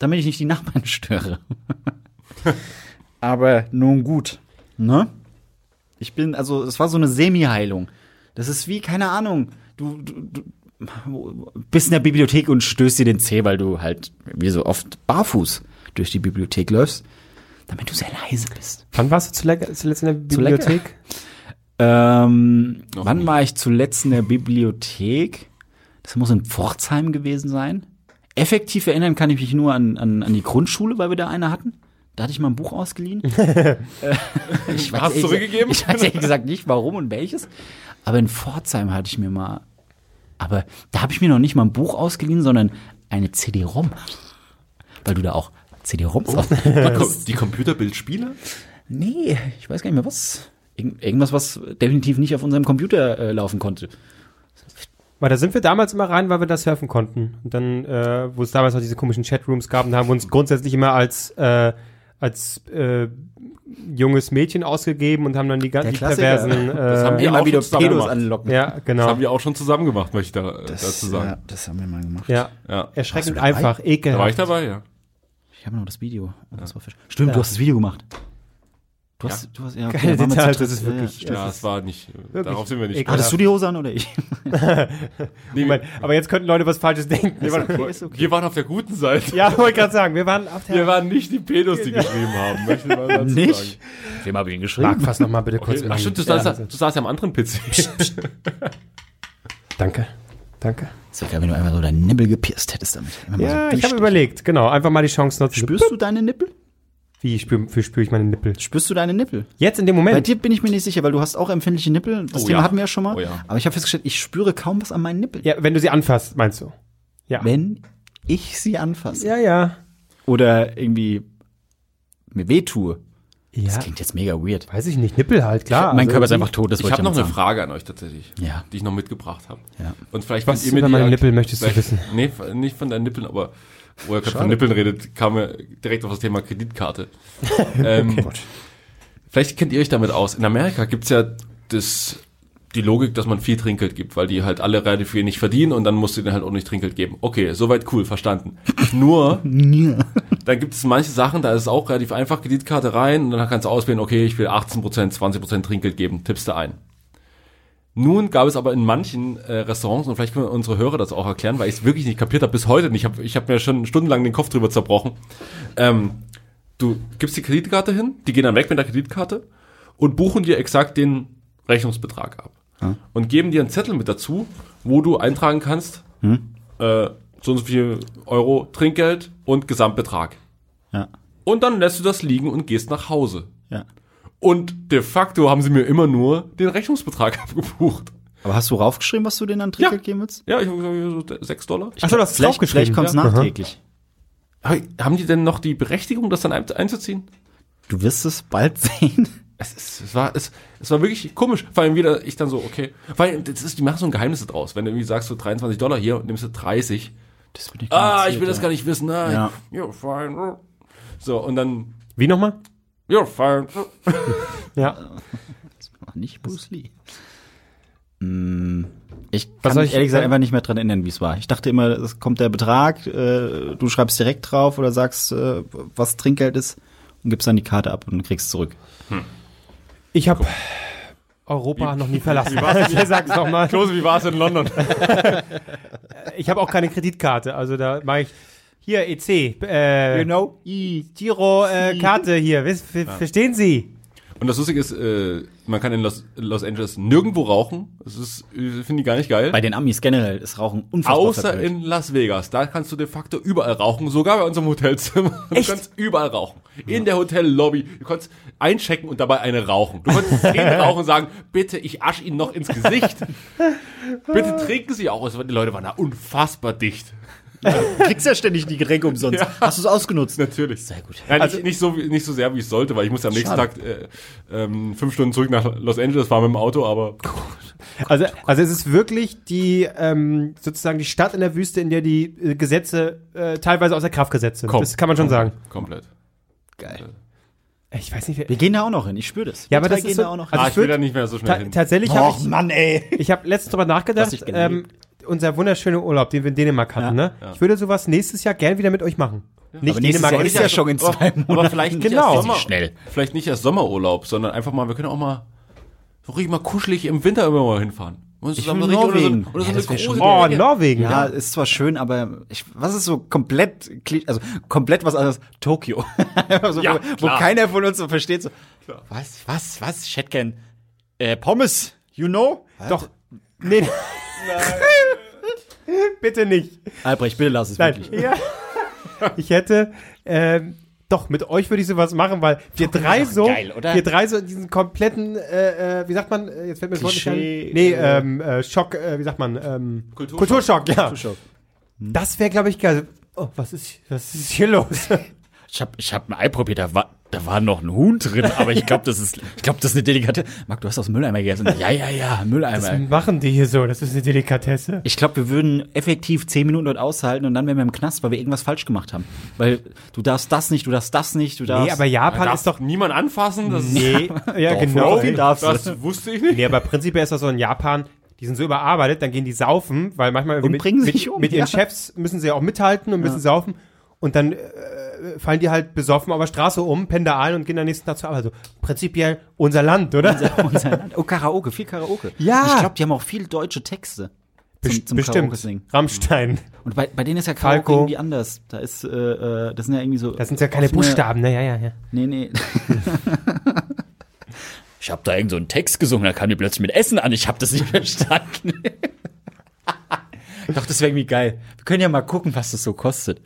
damit ich nicht die Nachbarn störe. Aber nun gut, ne? Ich bin, also, es war so eine Semi-Heilung. Das ist wie, keine Ahnung, du, du, du bist in der Bibliothek und stößt dir den Zeh, weil du halt, wie so oft, barfuß durch die Bibliothek läufst, damit du sehr leise bist. Wann warst du zuletzt, in der? Bibliothek? Ähm, Noch wann nie. war ich zuletzt in der Bibliothek? Das muss in Pforzheim gewesen sein. Effektiv erinnern kann ich mich nur an, an, an die Grundschule, weil wir da eine hatten. Da hatte ich mal ein Buch ausgeliehen. Äh, ich Hast du zurückgegeben? Ich weiß ehrlich gesagt nicht, warum und welches. Aber in Pforzheim hatte ich mir mal. Aber da habe ich mir noch nicht mal ein Buch ausgeliehen, sondern eine CD-ROM. Weil du da auch CD-ROMs. Die, Com die Computerbildspiele? Nee, ich weiß gar nicht mehr was. Irgend, irgendwas, was definitiv nicht auf unserem Computer äh, laufen konnte. Weil da sind wir damals immer rein, weil wir das surfen konnten. Und dann, äh, wo es damals noch diese komischen Chatrooms gab, und da haben wir uns grundsätzlich immer als, äh, als äh, junges Mädchen ausgegeben und haben dann die, ga- Der die Klassiker. perversen. Äh, Das haben wir Immer auch wieder Pedos anlocken. ja, Das genau. haben wir auch schon zusammen gemacht, möchte ich da, äh, dazu sagen. Ja, das haben wir mal gemacht. Ja, Ja. erschreckend einfach, Da war ich ekelhaft. dabei, ja. Ich habe noch das Video. Das Stimmt, Ja. du hast das Video gemacht. Du Ja. hast, du hast, ja, waren wir Details, das ist wirklich- Ja, Ja, es war nicht, Wirklich darauf sind wir nicht. ekelhaft. Hattest du die Hose an oder ich? Nee, Moment, aber jetzt könnten Leute was Falsches denken. wir, waren, okay, okay. wir waren auf der guten Seite. Ja, wollte gerade sagen, wir waren auf der. Wir waren nicht die Pedos, die geschrieben haben. Möchte ich mal dazu Nicht? Sagen. Wem habe ich ihn geschrieben? Marc, fass noch mal bitte kurz Okay. Ach stimmt, du, Ja, saßt, du saßt ja am anderen PC. Danke, danke. So geil, wenn du einmal so deinen Nippel gepierst hättest damit. Ja, so ich habe überlegt, genau, einfach mal die Chance nutzen. Spürst du deine Nippel? Wie spüre wie spür ich meine Nippel? Spürst du deine Nippel? Jetzt in dem Bei Moment. dir bin ich mir nicht sicher, weil du hast auch empfindliche Nippel. Das Oh Thema ja. hatten wir ja schon mal. Oh ja. Aber ich habe festgestellt, ich spüre kaum was an meinen Nippeln. Ja, wenn du sie anfasst, meinst du? Ja. Wenn ich sie anfasse. Ja, ja. Oder irgendwie mir wehtue. Ja, Das klingt jetzt mega weird. weiß ich nicht. Nippel halt, klar. mein also Körper ist einfach tot, das Ich habe noch damit eine sagen. Frage an euch tatsächlich, Ja. die ich noch mitgebracht habe. Ja. Und vielleicht Was ihr über meine Nippel möchtest du wissen? Nee, nicht von deinen Nippeln, aber wo er gerade von Nippeln redet, kam er direkt auf das Thema Kreditkarte. ähm, vielleicht kennt ihr euch damit aus. In Amerika gibt's ja das, die Logik, dass man viel Trinkgeld gibt, weil die halt alle relativ wenig verdienen und dann musst du denen halt auch nicht Trinkgeld geben. Okay, soweit cool, verstanden. Nur, dann gibt es manche Sachen, da ist es auch relativ einfach, Kreditkarte rein und dann kannst du auswählen, okay, ich will 18%, 20% Trinkgeld geben, tippst du ein. Nun gab es aber in manchen äh, Restaurants, und vielleicht können unsere Hörer das auch erklären, weil ich es wirklich nicht kapiert habe, bis heute nicht. Ich habe ich hab mir schon stundenlang den Kopf drüber zerbrochen. Ähm, du gibst die Kreditkarte hin, die gehen dann weg mit der Kreditkarte und buchen dir exakt den Rechnungsbetrag ab. Und geben dir einen Zettel mit dazu, wo du eintragen kannst, äh, so und so viel Euro Trinkgeld und Gesamtbetrag. Ja. Und dann lässt du das liegen und gehst nach Hause. Ja. Und de facto haben sie mir immer nur den Rechnungsbetrag abgebucht. Aber hast du raufgeschrieben, was du denen an Trinkgeld Ja. geben willst? Ja, ich habe gesagt, so 6 Dollar. Achso, das ist Vielleicht, draufgeschrieben. vielleicht kommt's ja. nachträglich. Aber Haben die denn noch die Berechtigung, das dann ein- einzuziehen? Du wirst es bald sehen. Es, ist, es, war, es, es war wirklich komisch. Vor allem wieder, ich dann so, okay. Weil das ist, die machen so ein Geheimnis draus. Wenn du irgendwie sagst, so 23 Dollar hier und nimmst du 30. Das bin ich Ah, ich will das gar nicht wissen. Nein. Ja. You're fine. So, und dann, Wie nochmal? You're fine. Ja. Nicht Bruce Lee. Mm, Ich Was kann soll mich ich- ehrlich gesagt einfach nicht mehr dran erinnern, wie es war. Ich dachte immer, es kommt der Betrag, äh, du schreibst direkt drauf oder sagst, äh, was Trinkgeld ist und gibst dann die Karte ab und kriegst zurück. Ich habe Europa noch nie verlassen. Ich sag's noch mal. Klose, wie war es in London? Ich habe auch keine Kreditkarte, also da mache ich hier EC, äh, know? Giro äh, Karte hier. Wiss- ver- Verstehen Sie? Und das Lustige ist, äh, man kann in Los, Los Angeles nirgendwo rauchen. Das ist, äh, finde ich gar nicht geil. Bei den Amis generell ist Rauchen unfassbar Außer verpönt. in Las Vegas. Da kannst du de facto überall rauchen, sogar bei unserem Hotelzimmer. Du Echt? kannst überall rauchen. In der Hotellobby. Du kannst einchecken und dabei eine rauchen. Du kannst zehn rauchen und sagen, bitte, ich asch Ihnen noch ins Gesicht. bitte trinken Sie auch. Es war- Die Leute waren da unfassbar dicht. Du kriegst ja ständig die Getränke umsonst. Ja. Hast du es ausgenutzt? Natürlich. Sehr gut. Ja, nicht, nicht, so, nicht so sehr, wie es sollte, weil ich musste am nächsten Schade. Tag äh, ähm, fünf Stunden zurück nach Los Angeles fahren mit dem Auto, aber Also, also es ist wirklich die ähm, sozusagen die Stadt in der Wüste, in der die äh, Gesetze äh, teilweise außer Kraft gesetzt sind. Komm. Das kann man schon sagen. komplett. Geil. Ich weiß nicht, wer, Wir gehen da auch noch hin, ich spüre das. Ja, aber Wir das gehen so- da auch noch also ah, ich ich will da nicht mehr so schnell ta hin. tatsächlich habe ich Mann, ey. Ich habe letztens drüber Hast nachgedacht, dich ähm, unser wunderschöner Urlaub, den wir in Dänemark hatten, Ja. ne? Ich würde sowas nächstes Jahr gern wieder mit euch machen. Nicht Aber nächstes Dänemark, Jahr ist ja schon in zwei aber, Monaten. aber vielleicht nicht Genau. erst Sommer, Schnell. Vielleicht nicht erst Sommerurlaub, sondern einfach mal, wir können auch mal so richtig mal kuschelig im Winter immer mal hinfahren. Und Ich zusammen will Norwegen. Oder so, oder so Ja, große Oh, Berge. Norwegen. Ja, ist zwar schön, aber ich, was ist so komplett, also komplett was anderes? Tokio. so, Ja, wo, wo keiner von uns so versteht, so, was, was, was, Chatcan? Äh, Pommes, you know? Doch. Nee. Bitte nicht. Albrecht, bitte lass es Nein. wirklich. Ja. Ich hätte, ähm, doch, mit euch würde ich sowas machen, weil wir drei doch so, geil, oder? wir drei so in diesen kompletten, äh, äh, wie sagt man, äh, jetzt fällt mir das Wort nicht ein. Nee, äh, ähm, äh, Schock, äh, wie sagt man, ähm, Kulturschock. Kulturschock, ja. Kulturschock. Das wäre, glaube ich, geil. Oh, was ist, was ist hier los? Ich hab, ich hab ein Ei probiert, da war, da war noch ein Huhn drin, aber ich glaube, das ist, ich glaube, das ist eine Delikatesse. Marc, du hast aus dem Mülleimer gegessen. Ja, ja, ja, Was Mülleimer. machen die hier so? Das ist eine Delikatesse. Ich glaube, wir würden effektiv zehn Minuten dort aushalten und dann wären wir im Knast, weil wir irgendwas falsch gemacht haben. Weil du darfst das nicht, du darfst das nicht, du darfst. Nee, aber Japan ist doch. niemand anfassen. Das ist, Nee, ja, Doch, genau. Profi darfst du. das wusste ich nicht. Nee, aber prinzipiell ist das so in Japan, die sind so überarbeitet, dann gehen die saufen, weil manchmal Und mit, bringen mit, sich um, mit ihren ja. Chefs müssen sie ja auch mithalten und müssen saufen. Und dann äh, fallen die halt besoffen auf der Straße um, pennen da ein und gehen am nächsten Tag zur Arbeit. Also prinzipiell unser Land, oder? Unser Land. Oh, Karaoke, viel Karaoke. Ja. Ich glaube, die haben auch viel deutsche Texte. Zum, zum Bestimmt. Rammstein. Und bei, bei denen ist ja Karaoke Falco. irgendwie anders. Da ist, äh, äh, das sind ja irgendwie so. Das sind ja keine offene- Buchstaben, ne? Ja, ja, ja. Nee, nee. ich habe da irgend so einen Text gesungen, da kam die plötzlich mit Essen an. Ich habe das nicht verstanden. Doch, das wäre irgendwie geil. Wir können ja mal gucken, was das so kostet.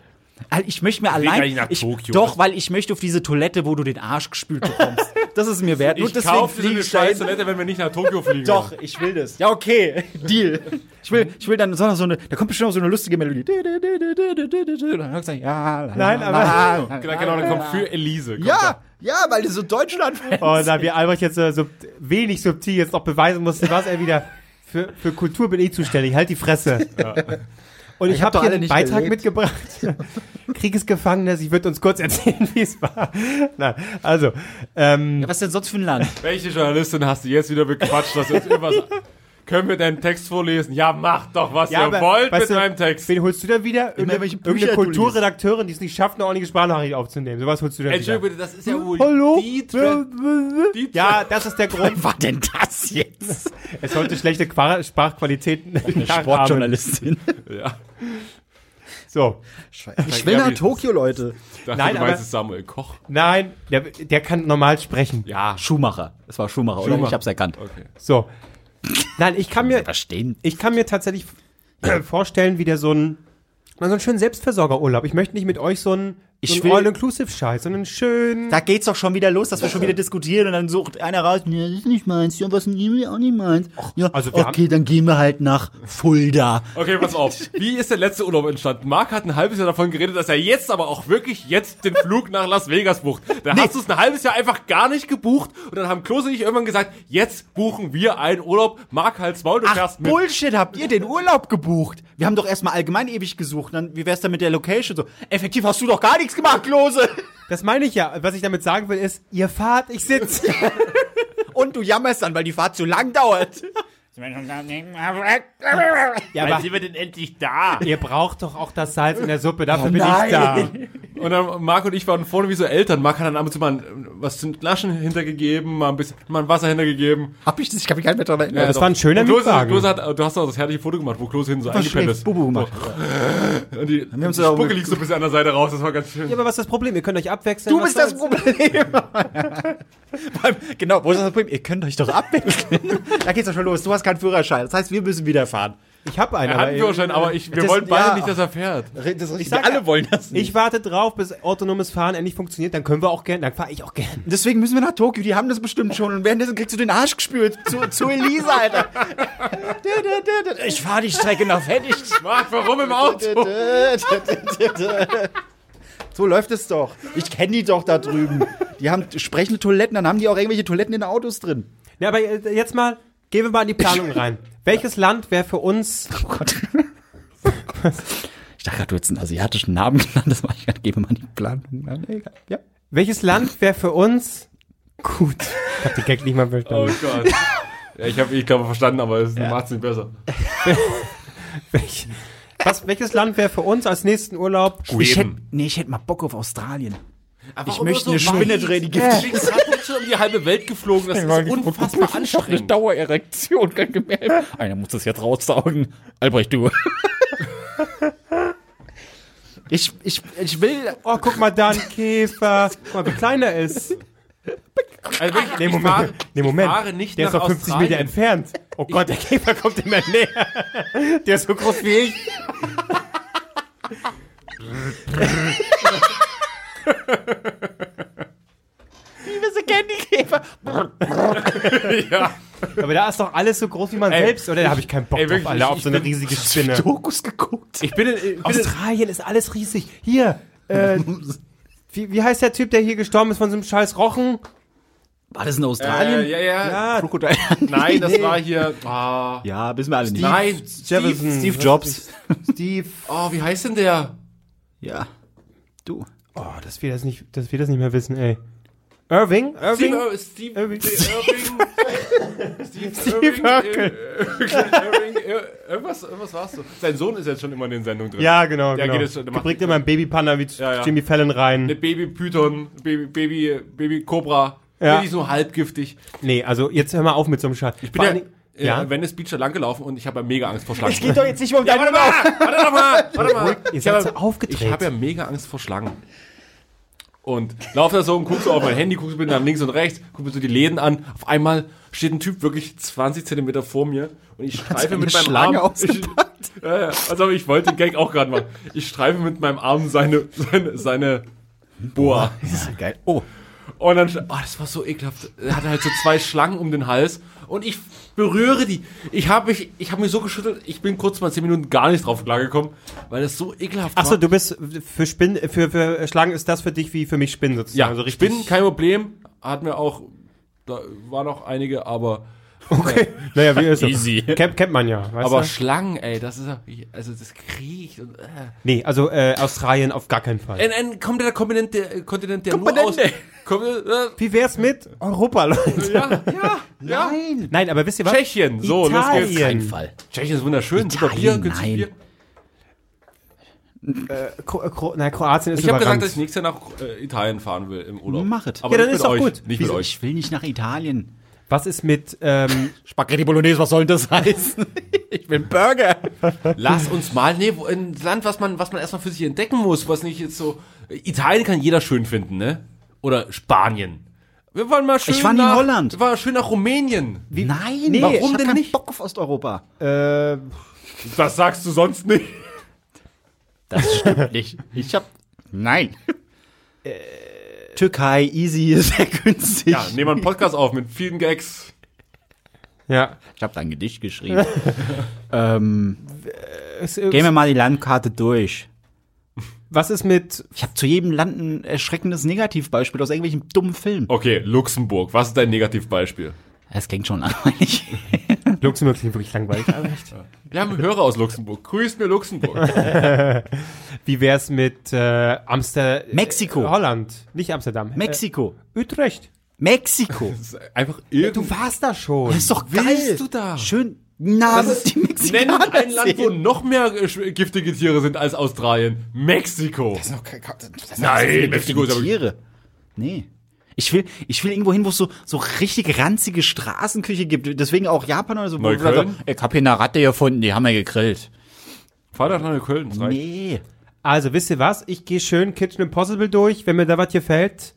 Ich möchte mir gar allein. nicht nach Ich, Tokio. doch, weil ich möchte auf diese Toilette, wo du den Arsch gespült bekommst. Das ist mir wert. Ich deswegen kaufe dahin. scheiß Toilette, wenn wir nicht nach Tokio fliegen. Doch, ich will das. Ja, okay. Deal. Ich will, ich will dann so eine, da kommt bestimmt noch so eine lustige Melodie. Und dann sagst du, ja, la, Nein, aber- la, Genau, genau, dann kommt für Elise. Kommt Ja, ja, weil du so Deutschland Oh, da wir Albrecht jetzt äh, so wenig subtil jetzt noch beweisen musste, was er wieder für, für Kultur bin ich zuständig. Halt die Fresse. Und ich, Ich hab habe doch hier einen nicht Beitrag gelebt. mitgebracht. Kriegesgefangenes. Ich würde uns kurz erzählen, wie es war. Nein, also, ähm, Was denn sonst für ein Land? Welche Journalistin hast du jetzt wieder bequatscht, dass du jetzt irgendwas können wir deinen Text vorlesen? Ja, macht doch, was Ja, ihr aber, wollt mit du, meinem Text. Wen holst du dann wieder? Bücher irgendeine Kulturredakteurin, die es nicht schafft, eine ordentliche Sprachnachricht aufzunehmen. Sowas holst du dann wieder. Entschuldigung bitte, das ist ja wohl Hallo? die, Tra die Tra Ja, das ist der Grund. Was war denn das jetzt? Es sollte schlechte Qua- Sprachqualitäten nachahmen. Sportjournalistin. Ja, So. Ich will nach Tokio, Leute. dachte, Nein, du aber- meinst es Samuel Koch. Nein, der, der kann normal sprechen. Ja, Schumacher. Es war Schumacher, oder? Schumacher. Ich hab's erkannt. okay. So. Nein, ich kann mir, Verstehen. ich kann mir tatsächlich vorstellen, wie der so ein, mal so einen schönen Selbstversorgerurlaub. Ich möchte nicht mit euch so einen, Ich so einen All-Inclusive-Scheiß, sondern schön. Da geht's doch schon wieder los, dass wir schon wieder diskutieren und dann sucht einer raus, ja, das ist nicht meins, ja, was ist auch nicht meins. Ja, also wir okay, dann gehen wir halt nach Fulda. Okay, pass auf. Wie ist der letzte Urlaub entstanden? Marc hat ein halbes Jahr davon geredet, dass er jetzt aber auch wirklich jetzt den Flug nach Las Vegas bucht. Da hast du es ein halbes Jahr einfach gar nicht gebucht und dann haben Klose und ich irgendwann gesagt, jetzt buchen wir einen Urlaub. Marc, halt's Maul, du Ach, fährst mit. Bullshit, habt ihr den Urlaub gebucht? Wir haben doch erstmal allgemein ewig gesucht. Dann, wie wär's denn mit der Location? So, effektiv hast du doch gar nichts gemacht, Klose. Das meine ich ja. Was ich damit sagen will, ist, ihr fahrt, ich sitze. Und du jammerst dann, weil die Fahrt zu lang dauert. Ja, aber sind wir denn endlich da? ihr braucht doch auch das Salz in der Suppe, dafür Oh bin ich da. Und dann Marc und ich waren vorne wie so Eltern. Marc hat dann ab und zu mal was zu den Flaschen hintergegeben, mal ein bisschen, mal ein Wasser hintergegeben. Hab ich das? Ich kann mich gar nicht mehr dran erinnern. Ja, das war ein schöner Klose, Mietwagen. Klose hat, du hast doch das herrliche Foto gemacht, wo Klose hinten so eingepennt ist. Bubu gemacht. Und die, die Spucke liegt so ein bisschen an der Seite raus, das war ganz schön. Ja, aber was ist das Problem? Ihr könnt euch abwechseln. Du bist das? Problem. Genau, wo ist das Problem? Ihr könnt euch doch abwechseln. da geht's doch schon los. Du hast keinen Führerschein. Das heißt, wir müssen wieder fahren. Ich habe einen. Er hat einen Führerschein, aber ich, wir Das- wollen beide ja. nicht, dass er fährt. Das richtig. sag alle wollen das nicht. Ich warte drauf, bis autonomes Fahren endlich funktioniert. Dann können wir auch gern, dann fahre ich auch gern. Deswegen müssen wir nach Tokio. Die haben das bestimmt schon. Und währenddessen kriegst du den Arsch gespürt. Zu, zu Elisa, Alter. Ich fahre die Strecke noch fertig. Marc, warum im Auto? So läuft es doch. Ich kenne die doch da drüben. Die haben sprechende Toiletten, dann haben die auch irgendwelche Toiletten in den Autos drin. Ja, aber äh, jetzt mal, gehen wir mal in die Planung rein. Welches Land wäre für uns, Oh Gott. Ich dachte gerade, du hättest einen asiatischen Namen genannt. Das war ich gerade. Gebe mal die Planung. an. Egal. Ja. welches Land wäre für uns gut? Ich hab den Gag nicht mal Oh verstanden. Gott. Ja, ich habe, ich glaube, verstanden, aber es macht's nicht besser. Welch, was, welches Land wäre für uns als nächsten Urlaub? Ich hätte, nee, ich hätte mal Bock auf Australien. Aber Ich möchte nur eine Spinne drehen, die giftig jetzt schon um die halbe Welt geflogen, das ist unfassbar anstrengend. Dauererektion. Kann mir helfen. Einer muss das jetzt raussaugen. Albrecht, du. Ich, ich, ich will. Oh, guck mal da, ein Käfer. Guck mal, wie klein er ist. Also wirklich, Nee, ich Moment. fahre, nee, Moment. ich fahre nicht der ist nach doch 50 Australien. Meter entfernt. Oh Gott, der Käfer kommt immer näher. Der ist so groß wie ich. Wir kennen die Käfer. Ja. Aber da ist doch alles so groß wie man Ey, selbst, oder? Da habe ich keinen Bock ey, drauf, wirklich, Alter, auf ich so eine bin- riesige Spinne. Dokus geguckt. Ich bin, in, ich bin in, Australien ist alles riesig. Hier, äh, wie, wie heißt der Typ, der hier gestorben ist von so einem scheiß Rochen? War das in äh, Australien? ja, ja. Ja, Krokodil. Nein, das war hier, ah, Ja, wissen wir alle nicht. nein. Steve, Steve Jobs. Steve. oh, wie heißt denn der? Ja. Du. Oh, dass wir das nicht, dass wir das nicht mehr wissen, ey. Irving? Irving? Steve, Ir- Steve, Irving. Irving. Steve, Steve Irving, Irving, irgendwas, irgendwas warst du. Sein Sohn ist jetzt schon immer in den Sendungen drin. Ja, genau, Der genau. geht jetzt der bringt immer einen Babypanda wie Ja, ja. Jimmy Fallon rein. Eine Baby-Python, Baby, Baby, Baby Cobra. Ja. Wirklich so halbgiftig. Nee, also jetzt hör mal auf mit so einem Scheiß. Ich bin ja, äh, ja? Venice Beach da lang gelaufen und ich habe ja mega Angst vor Schlangen. Es geht doch jetzt nicht mehr um ja, deine warte mal, warte mal, warte mal. Ihr Ich seid habe- so aufgedreht. Ich habe ja mega Angst vor Schlangen. Und laufe da so und guck so auf mein Handy, guck so bin dann links und rechts, guck mir so die Läden an. Auf einmal steht ein Typ wirklich 20 Zentimeter vor mir und ich streife eine mit meinem Schlange Arm. Ich, ja, ja, also ich wollte den Gag auch gerade machen. Ich streife mit meinem Arm seine, seine, seine Boa. Ja, geil. Oh. Und dann, oh, das war so ekelhaft. Er hatte halt so zwei Schlangen um den Hals und ich berühre die. Ich habe mich, ich habe mich so geschüttelt, ich bin kurz mal zehn Minuten gar nicht drauf klargekommen, weil das so ekelhaft Achso, war. du bist für Spinnen, für, für Schlangen ist das für dich wie für mich Spinnen sozusagen. ja, also richtig. Spinnen, kein Problem. Hatten wir auch, da waren noch einige, aber, Okay. Naja, wie ist es? Easy. Kennt, kennt man ja, weißt aber du? Schlangen, ey, das ist, also das kriecht und, äh. Nee, also äh, Australien auf gar keinen Fall. Ein, ein kompletter Kontinent, der, Kontinent, der nur aus, Komponente. Komm, äh, Wie wär's mit Europa, Leute? ja, ja, ja. Nein. Nein, aber wisst ihr was? Tschechien, so, los geht's. Italien. Fall. Tschechien ist wunderschön, super Bier, Italien, günstig nein. Bier. Kro Kro nein, Kroatien ist Ich habe gesagt, dass ich nächstes Jahr nach äh, Italien fahren will im Urlaub. Mach es. Aber Ja, dann ist doch euch, gut. Nicht Wieso? mit euch. Ich will nicht nach Italien. Was ist mit, ähm, Spaghetti Bolognese, was soll das heißen? ich will Burger. Lass uns mal, nee, ein Land, was man, was man erstmal für sich entdecken muss, was nicht jetzt so. Italien kann jeder schön finden, ne? Oder Spanien. Wir wollen mal schön Ich war nie in nach, Holland. Wir waren schön nach Rumänien. Nein, Nee, warum ich hab denn keinen nicht? Bock auf Osteuropa. äh, Das sagst du sonst nicht. Das stimmt nicht. Ich hab. Nein. Türkei, easy, sehr günstig. Ja, nehmen wir einen Podcast auf mit vielen Gags. ja. Ich habe da ein Gedicht geschrieben. ähm, Es, gehen wir mal die Landkarte durch. Was ist mit, Ich habe zu jedem Land ein erschreckendes Negativbeispiel aus irgendwelchen dummen Filmen. Okay, Luxemburg. Was ist dein Negativbeispiel? Es klingt schon langweilig. Luxemburg klingt wirklich langweilig. Wir haben Hörer aus Luxemburg. Grüßt mir Luxemburg. Wie wär's mit, äh, Amsterdam? Mexiko. Holland. Nicht Amsterdam. Mexiko. Äh, Utrecht. Mexiko. Das ist einfach irgend... Du warst da schon. Das ist doch geil. Willst du da? Schön. Na, Das ist, die nenn Mexikaner ein Land, wo noch mehr äh, giftige Tiere sind als Australien. Mexiko. Das ist kein- das Nein, sind Mexiko ist aber- Tiere. Nee. Ich will, ich will irgendwo hin, wo es so, so richtig ranzige Straßenküche gibt. Deswegen auch Japan oder so. Neukölln? Ich hab hier eine Ratte gefunden, die haben wir gegrillt. Fahr doch nach Köln. Nee. Also, wisst ihr was? Ich gehe schön Kitchen Impossible durch. Wenn mir da was gefällt,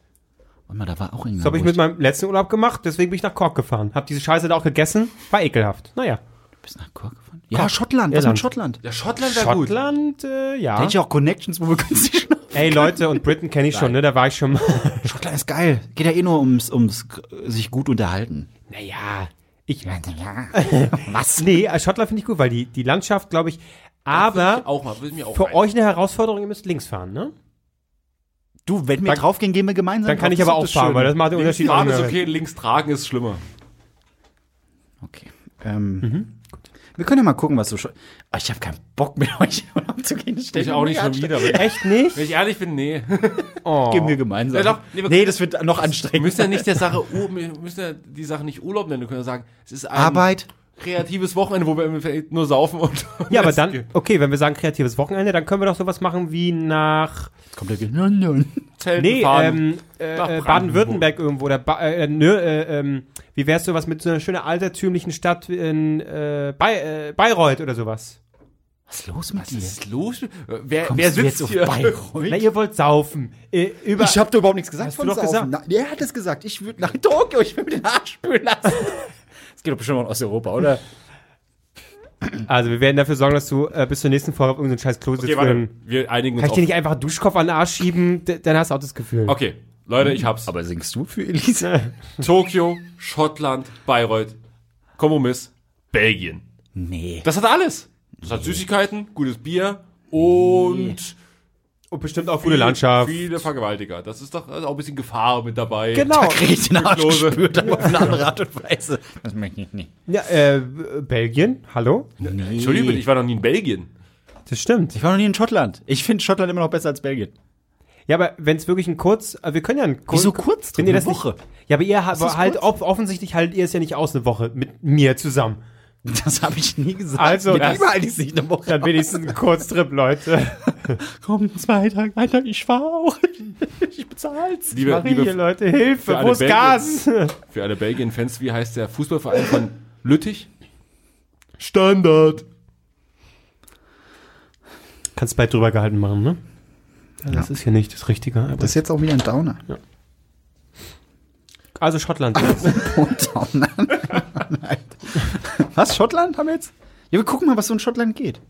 Warte mal, da war auch irgendwas. das habe ich mit meinem letzten Urlaub gemacht. Deswegen bin ich nach Cork gefahren. Hab diese Scheiße da auch gegessen. War ekelhaft. Naja. Bist nach Cork gefahren? Ja, Schottland. Was mit Schottland? Ja, Schottland wäre gut. Schottland, äh, Da ja. hätte ich auch Connections, wo wir günstig schnaufen. Ey, Leute, und Britain kenne ich schon, ne? Da war ich schon mal. Schottland ist geil. Geht ja eh nur ums, ums sich gut unterhalten. naja. Ich, Was? nee, äh, Schottland finde ich gut, weil die, die Landschaft, glaube ich, aber Auch mal, will ich mir auch für rein. euch eine Herausforderung, ihr müsst links fahren, ne? Du, wenn wir Dann- draufgehen, gehen wir gemeinsam. Dann kann drauf. ich aber auch fahren, weil das macht den Unterschied fahren ist okay, links tragen ist schlimmer. Okay. Ähm, Wir können ja mal gucken, was so schon. Ah, ich habe keinen Bock mehr, euch zu gehen. Das stellt Ich mir auch nicht schon wieder. Wenn, Echt nicht? wenn ich ehrlich bin, nee. Oh. Gehen wir gemeinsam. Ja, doch, nee, wir- nee, das wird noch Wir anstrengend. müssen ja nicht der Sache, wir müssen ja die Sache nicht Urlaub nennen. Wir können ja sagen, es ist ein Arbeit. Kreatives Wochenende, wo wir im Endeffekt nur saufen und. Ja, aber dann, okay, wenn wir sagen kreatives Wochenende, dann können wir doch sowas machen wie nach, Kommt der Nein, nein. Zelten nee, ähm, äh, äh. Baden-Württemberg irgendwo, oder ba äh, nö, äh, ähm, wie wär's sowas mit so einer schönen altertümlichen Stadt in äh, Bay äh, Bayreuth oder sowas? Was ist los mit Was dir? ist los? Wer, Kommst wer sitzt jetzt auf hier? Bayreuth? Na, ihr wollt saufen. Äh, über, Ich hab da überhaupt nichts gesagt Hast du doch Saufen. gesagt. Na, der hat es gesagt. Ich würde nach Tokio, ich will mir den Arsch spülen lassen. Das geht doch bestimmt auch in Osteuropa, oder? also, wir werden dafür sorgen, dass du äh, bis zur nächsten Folge auf irgendeinen scheiß Klo sitzt. Okay, warte. Wir einigen Kann uns ich dir nicht einfach einen Duschkopf an den Arsch schieben? D dann hast du auch das Gefühl. Okay, Leute, ich hab's. Aber singst du für Elisa? Tokio, Schottland, Bayreuth, Kompromiss, Belgien. Nee. Das hat alles. Das hat Süßigkeiten, gutes Bier und Und bestimmt auch gute Landschaft. Viele Vergewaltiger. Das ist doch also auch ein bisschen Gefahr mit dabei. Genau. Da krieg ich den Arsch gespürt, aber auf eine andere Art und Weise. Das möchte ich nicht. Ja, äh, Belgien, hallo? Entschuldigung, ich war noch nie in Belgien. Das stimmt. Ich war noch nie in Schottland. Ich finde Schottland immer noch besser als Belgien. Ja, aber wenn es wirklich ein kurz, äh, wir können ja ein kurz. Wieso kurz? Wenn ihr Eine das Woche. Nicht, ja, aber ihr habt halt kurz. off offensichtlich haltet ihr es ja nicht aus eine Woche mit mir zusammen. Das habe ich nie gesagt. Also, Mit das- ihm halte ich nicht eine Woche. Dann wenigstens ein Kurztrip, Leute. Komm, zwei Tage weiter, ich fahr auch. Ich bezahl's. Liebe, Mach hier, liebe, Leute, Hilfe, für wo alle ist Gas? für alle Belgien-Fans, wie heißt der Fußballverein von Lüttich? Standard. Kannst bald drüber gehalten machen, ne? Ja, das ist ja nicht das Richtige. Aber Das ist jetzt auch wieder ein Downer. also Schottland. Downer. Was, Schottland haben wir jetzt? Ja, wir gucken mal, was so in Schottland geht.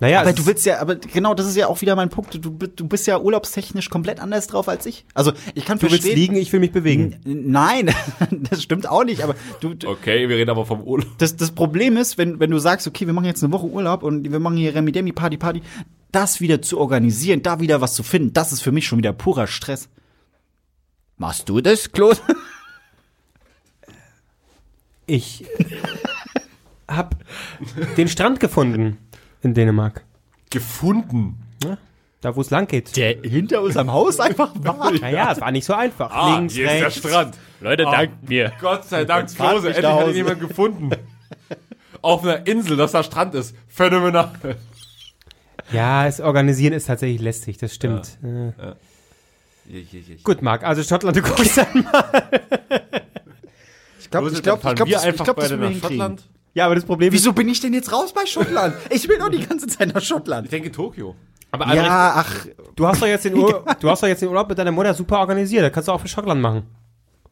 naja, Aber du willst ja, aber genau, das ist ja auch wieder mein Punkt. Du, du bist ja urlaubstechnisch komplett anders drauf als ich. Also, ich kann du willst verstehen. liegen, ich will mich bewegen. Nein, das stimmt auch nicht, aber du, du Okay, wir reden aber vom Urlaub. das, das Problem ist, wenn, wenn du sagst, okay, wir machen jetzt eine Woche Urlaub und wir machen hier Remi Demi Party Party, das wieder zu organisieren, da wieder was zu finden, das ist für mich schon wieder purer Stress. Machst du das, Claude? Ich äh, hab den Strand gefunden in Dänemark. Gefunden. Da, wo es lang geht. Der hinter unserem Haus einfach war. Naja, es war nicht so einfach. Ah, Links, hier ist der rechts. Strand. Leute, dankt mir. Gott sei Dank, Klose, endlich hat ihn jemand gefunden. Auf einer Insel, dass da Strand ist. Phänomenal. Ja, es organisieren ist tatsächlich lästig, das stimmt. Äh. Gut, Marc, also Schottland, du guckst dann mal. Ich glaube, ich glaube, ich glaube, wir das, einfach ich glaub, beide das nach. Schottland. Ja, aber das Problem ist, Wieso bin ich denn jetzt raus bei Schottland? Ich will doch die ganze Zeit nach Schottland. Ich denke Tokio. aber Albrecht, Ja, ach, du hast doch jetzt den Urlaub, du hast doch jetzt den Urlaub mit deiner Mutter super organisiert. Da kannst du auch für Schottland machen.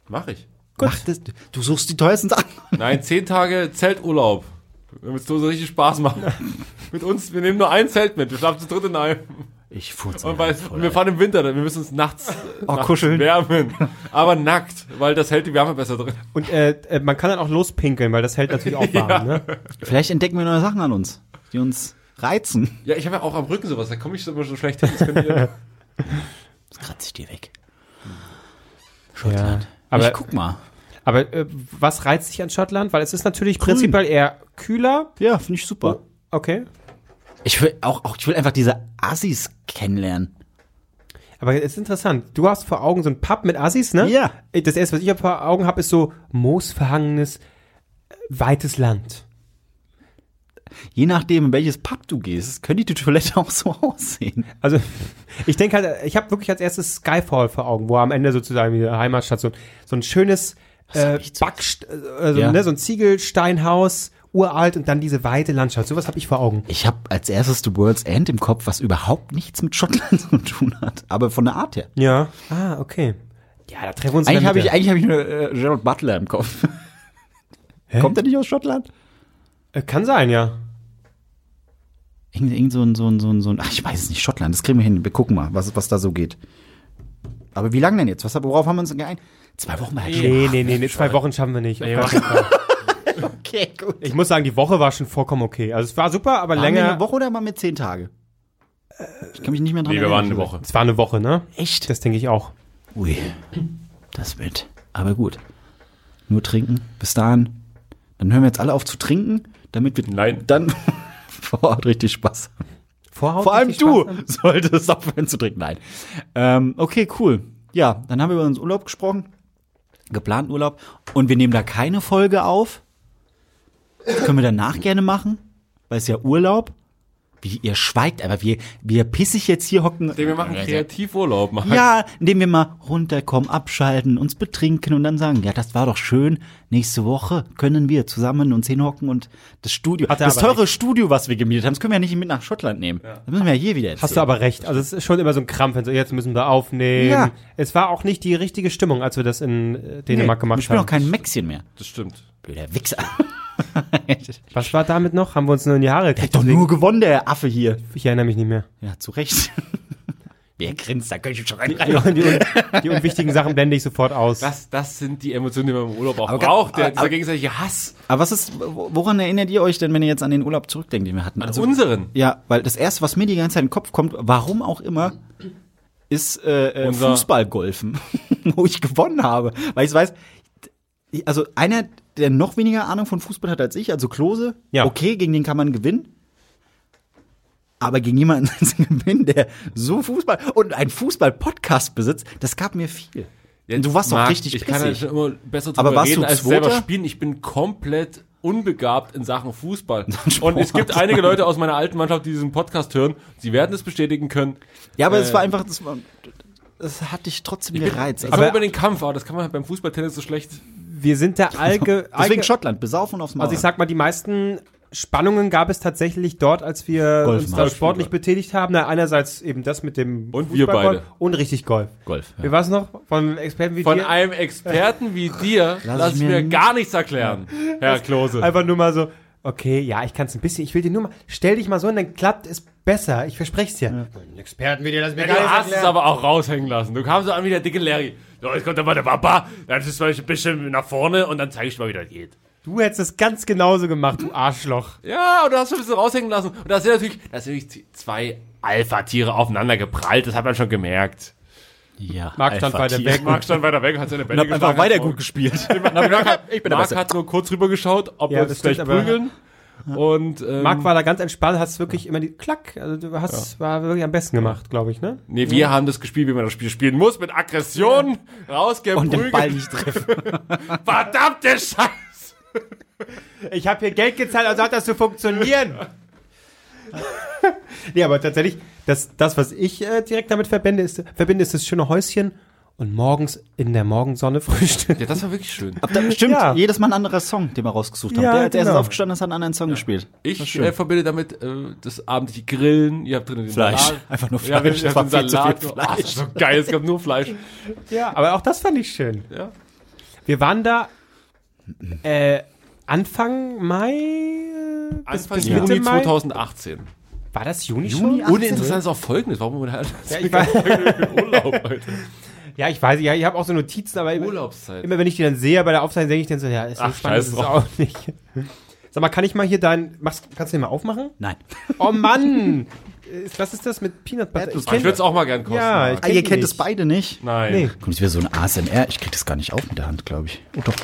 Mach ich. mach das. Du suchst die teuersten Sachen. Nein, zehn Tage Zelturlaub. Damit es so richtig Spaß macht. mit uns, wir nehmen nur ein Zelt mit. Wir schlafen zu dritt in einem. Ich furze. Und, weil, und wir fahren im Winter, wir müssen uns nachts, Oh, nachts kuscheln. wärmen. Aber nackt, weil das hält die Wärme besser drin. Und äh, äh, man kann dann auch lospinkeln, weil das hält natürlich auch warm. Ne? Vielleicht entdecken wir neue Sachen an uns, die uns reizen. Ja, ich habe ja auch am Rücken sowas, da komme ich immer so schlecht hin. Das Das kratze ich dir weg. Ja. Aber ich guck mal. aber äh, was reizt dich an Schottland? Weil es ist natürlich prinzipiell eher kühler. Ja, finde ich super. Okay. Ich will auch, auch, ich will einfach diese Assis kennenlernen. Aber es ist interessant. Du hast vor Augen so ein Pub mit Assis, ne? Ja. Das erste, was ich vor Augen habe, ist so moosverhangenes, äh, weites Land. Je nachdem, in welches Pub du gehst, könnte die Toilette auch so aussehen. Also, ich denke halt, ich habe wirklich als erstes Skyfall vor Augen, wo am Ende sozusagen die Heimatstadt so, so ein schönes äh, Backst also, Ja. ne, so ein Ziegelsteinhaus, uralt und dann diese weite Landschaft. Sowas habe ich vor Augen. Ich habe als erstes The World's End im Kopf, was überhaupt nichts mit Schottland zu tun hat, aber von der Art her. Ja. Ah, okay. Ja, da treffen wir uns Eigentlich habe ich, eigentlich hab ich nur äh, Gerald Butler im Kopf. Kommt er nicht aus Schottland? Äh, Kann sein, ja. Irgend, irgend so ein, so ein, so ein, so ein, ach, ich weiß es nicht, Schottland, das kriegen wir hin. Wir gucken mal, was, was da so geht. Aber wie lange denn jetzt? Was, worauf haben wir uns geeinigt? Zwei Wochen schon. Nee, nee, nee, nee, zwei Wochen schaffen wir nicht. Okay, gut. Ich muss sagen, die Woche war schon vollkommen okay. Also es war super, aber Waren wir länger. eine Woche oder waren wir zehn Tage? Ich kann mich nicht mehr dran nee, wir erinnern. waren eine Woche. Es war eine Woche, ne? Echt? Das denke ich auch. Ui, das wird. Aber gut. Nur trinken. Bis dahin. Dann hören wir jetzt alle auf zu trinken, damit wir Nein. dann vor Ort richtig Spaß haben. Vorhaut Vor allem du solltest aufhören zu trinken. Nein. Ähm, okay, cool. Ja, dann haben wir über unseren Urlaub gesprochen. Geplanten Urlaub. Und wir nehmen da keine Folge auf. Das können wir danach gerne machen, weil es ja Urlaub. Wie ihr schweigt, aber wir, wir pissig jetzt hier hocken. Wir machen Kreativurlaub. Machen. Ja, indem wir mal runterkommen, abschalten, uns betrinken und dann sagen, ja, das war doch schön. Nächste Woche können wir zusammen uns hinhocken und das Studio, Hat er das aber teure Studio, was wir gemietet haben, das können wir ja nicht mit nach Schottland nehmen. Das müssen wir ja hier wieder erzählen. Hast du aber recht. Also es ist schon immer so ein Krampf, wenn so, jetzt müssen wir aufnehmen. Ja. Es war auch nicht die richtige Stimmung, als wir das in äh, Dänemark nee, gemacht Ich bin haben. auch kein Mäxchen mehr. Das stimmt. Blöder Wichser. Was war damit noch? Haben wir uns nur in die Haare Der gekriegt? hat doch nur gewonnen, der Affe hier. Ich erinnere mich nicht mehr. Ja, zu Recht. Wer grinst, da könnte ich schon rein. Die, die, die unwichtigen Sachen blende ich sofort aus. Das, das sind die Emotionen, die man im Urlaub auch Aber braucht. Der, aber- dieser gegenseitige Hass. Aber was ist, woran erinnert ihr euch denn, wenn ihr jetzt an den Urlaub zurückdenkt, den wir hatten? Also unseren. Ja, weil das erste, was mir die ganze Zeit in den Kopf kommt, warum auch immer, ist äh, äh, Fußballgolfen, wo ich gewonnen habe. Weil ich weiß, also einer, der noch weniger Ahnung von Fußball hat als ich, also Klose, Ja. okay, gegen den kann man gewinnen. Aber gegen jemanden zu gewinnen, der so Fußball und einen Fußball-Podcast besitzt, das gab mir viel. Und du warst doch richtig Ich kann ja pissig. schon immer besser Aber drüber warst reden, du als selber spielen. Ich bin komplett unbegabt in Sachen Fußball. Und es gibt einige Leute aus meiner alten Mannschaft, die diesen Podcast hören. Sie werden es bestätigen können. Ja, aber es Äh, war einfach, das, war, das hat dich trotzdem gereizt. Also, komme über den Kampf, aber das kann man halt beim Fußballtennis so schlecht. Wir sind da allge deswegen allge Schottland, besaufen aufs Maul. Also ich sag mal, die meisten Spannungen gab es tatsächlich dort, als wir Golf uns da sportlich betätigt haben. Na, einerseits eben das mit dem Und wir beide. und richtig Golf. Golf. Wie war's noch? Von Experten wie Von dir? einem Experten wie dir lass ich mir gar nichts erklären, Herr Klose. Einfach nur mal so, okay, ja, ich kann es ein bisschen, ich will dir nur mal, stell dich mal so und dann klappt es besser. Ich verspreche es dir. Ein Experten wie dir, das mir Du hast es aber auch raushängen lassen. Du kamst so an wie der dicke Larry. So, jetzt kommt aber der Papa, dann ist mal ein bisschen nach vorne und dann zeige ich mal, wie das geht. Du hättest es ganz genauso gemacht, du Arschloch. Ja, und du hast schon ein bisschen raushängen lassen. Und da sind natürlich, da sind natürlich zwei Alpha-Tiere aufeinander geprallt, das hat man schon gemerkt. Ja, Marc stand weiter weg. Marc stand weiter weg, hat seine Bälle Und hab einfach weiter gut gespielt. Marc hat, Ich bin Marc hat nur kurz rüber geschaut, ob Ja, wir das uns gleich prügeln. Und ähm, Marc war da ganz entspannt, hast wirklich immer die Klack, also du hast, war wirklich am besten gemacht, glaube ich, ne? nee, wir haben das gespielt, wie man das Spiel spielen muss, mit Aggression, Und den rausgeprügelt. Ball nicht treffen. Verdammte Scheiße! Ich habe hier Geld gezahlt, also hat das zu funktionieren. nee, aber tatsächlich, das, das was ich äh, direkt damit verbinde ist, verbinde, ist das schöne Häuschen und morgens in der Morgensonne frühstücken. Ja, das war wirklich schön. Aber da, stimmt, Ja. jedes Mal ein anderer Song, den wir rausgesucht haben. Ja, der, der ist genau. aufgestanden, ist hat einen anderen Song gespielt. Ich äh, verbinde damit äh, das abendliche Grillen, ihr habt drin den Fleisch. Salat. Einfach nur Ja, Fleisch. ihr Das war viel zu Salat. viel Oh, das ist so geil, es gab nur Fleisch. Ja, aber auch das fand ich schön. Ja. Wir waren da äh, Anfang Mai, äh, bis, Anfang bis Juni Mitte Mai. 2018. War das Juni, Juni, schon? Interessant ist auch folgendes, warum wir halt Ja, ich weiß, Urlaub, Alter. ja, ich weiß, ja, ich habe auch so Notizen, aber immer, Urlaubszeit. immer wenn ich die dann sehe bei der Aufzeichnung, denke ich dann so, ja, ist so Ach, spannend, ist es auch nicht. Sag mal, kann ich mal hier dein, machst, kannst du den mal aufmachen? Nein. Oh Mann! Was ist das mit Peanut Butter? Kenn- Ich würde es auch mal gern kosten. Ja, ich- Ah, ihr kennt es beide nicht? Nein. Nee, Kommt jetzt wieder so ein ASMR. Ich krieg das gar nicht auf mit der Hand, glaube ich. Oh, doch.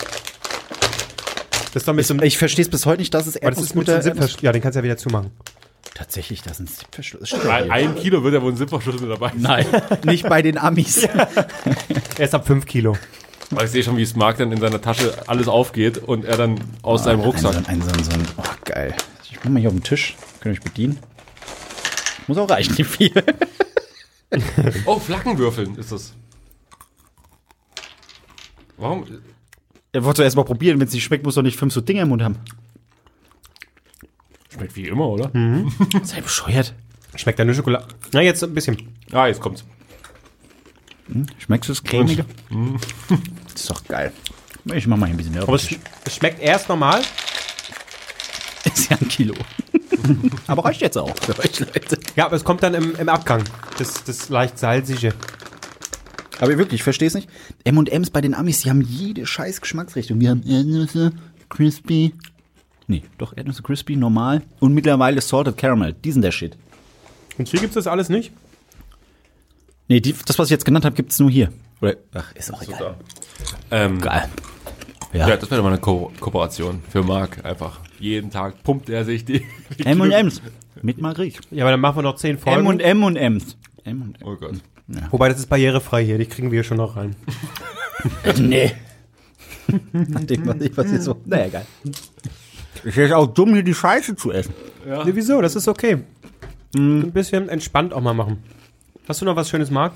Das ist doch mit so Ich verstehe es bis heute nicht, dass es das ist mit so einem Erdnussbutter Zipverschluss. Ja, den kannst du ja wieder zumachen. Tatsächlich, das ist ein Zipverschluss. Ein, ein Kilo wird ja wohl ein Zipperschlüssel dabei sein. Nein, nicht bei den Amis. Er ist ab 5 Kilo. Aber ich sehe schon, wie es Marc dann in seiner Tasche alles aufgeht und er dann aus seinem Rucksack. Ein, so ein, ein, so ein, oh, geil. Ich mach mal hier auf den Tisch. Könnt ihr euch bedienen? Muss auch reichen, nicht viel. Oh, Flaggenwürfeln ist das. Warum? Er wollte zuerst mal probieren. Wenn es nicht schmeckt, muss doch nicht fünf so Dinge im Mund haben. Schmeckt wie immer, oder? Sei bescheuert. Schmeckt da nur Schokolade? Na, jetzt ein bisschen. Ah, jetzt kommt's. Schmeckst du das cremige? Das ist doch geil. Ich mach mal hier ein bisschen mehr. auf Aber es, Tisch. es schmeckt erst normal. ist ja ein Kilo. Aber reicht jetzt auch für euch, Leute. Ja, aber es kommt dann im, im Abgang. Das, das leicht salzige. Aber wirklich, ich verstehe es nicht. M&M's bei den Amis, die haben jede scheiß Geschmacksrichtung. Wir haben Erdnüsse, Crispy. Nee, doch Erdnüsse Crispy, normal. Und mittlerweile Salted Caramel. Die sind der Shit. Und hier gibt's das alles nicht? Nee, die, das, was ich jetzt genannt habe, gibt's nur hier. Oder, ach, ist auch egal. Ähm, Geil. Ja. ja, das wäre doch mal eine Ko Kooperation für Marc. Einfach jeden Tag pumpt er sich die. die M&M's. Mit Margrit. Ja, aber dann machen wir noch 10 Folgen. M&M und M's. M&M. Oh Gott. Wobei, das ist barrierefrei hier. Die kriegen wir schon noch rein. Nee. Nachdem, was ich, was ich so. Naja, geil. Ist jetzt auch dumm, hier die Scheiße zu essen. Nee, wieso? Das ist okay. Ein bisschen entspannt auch mal machen. Hast du noch was Schönes, Marc?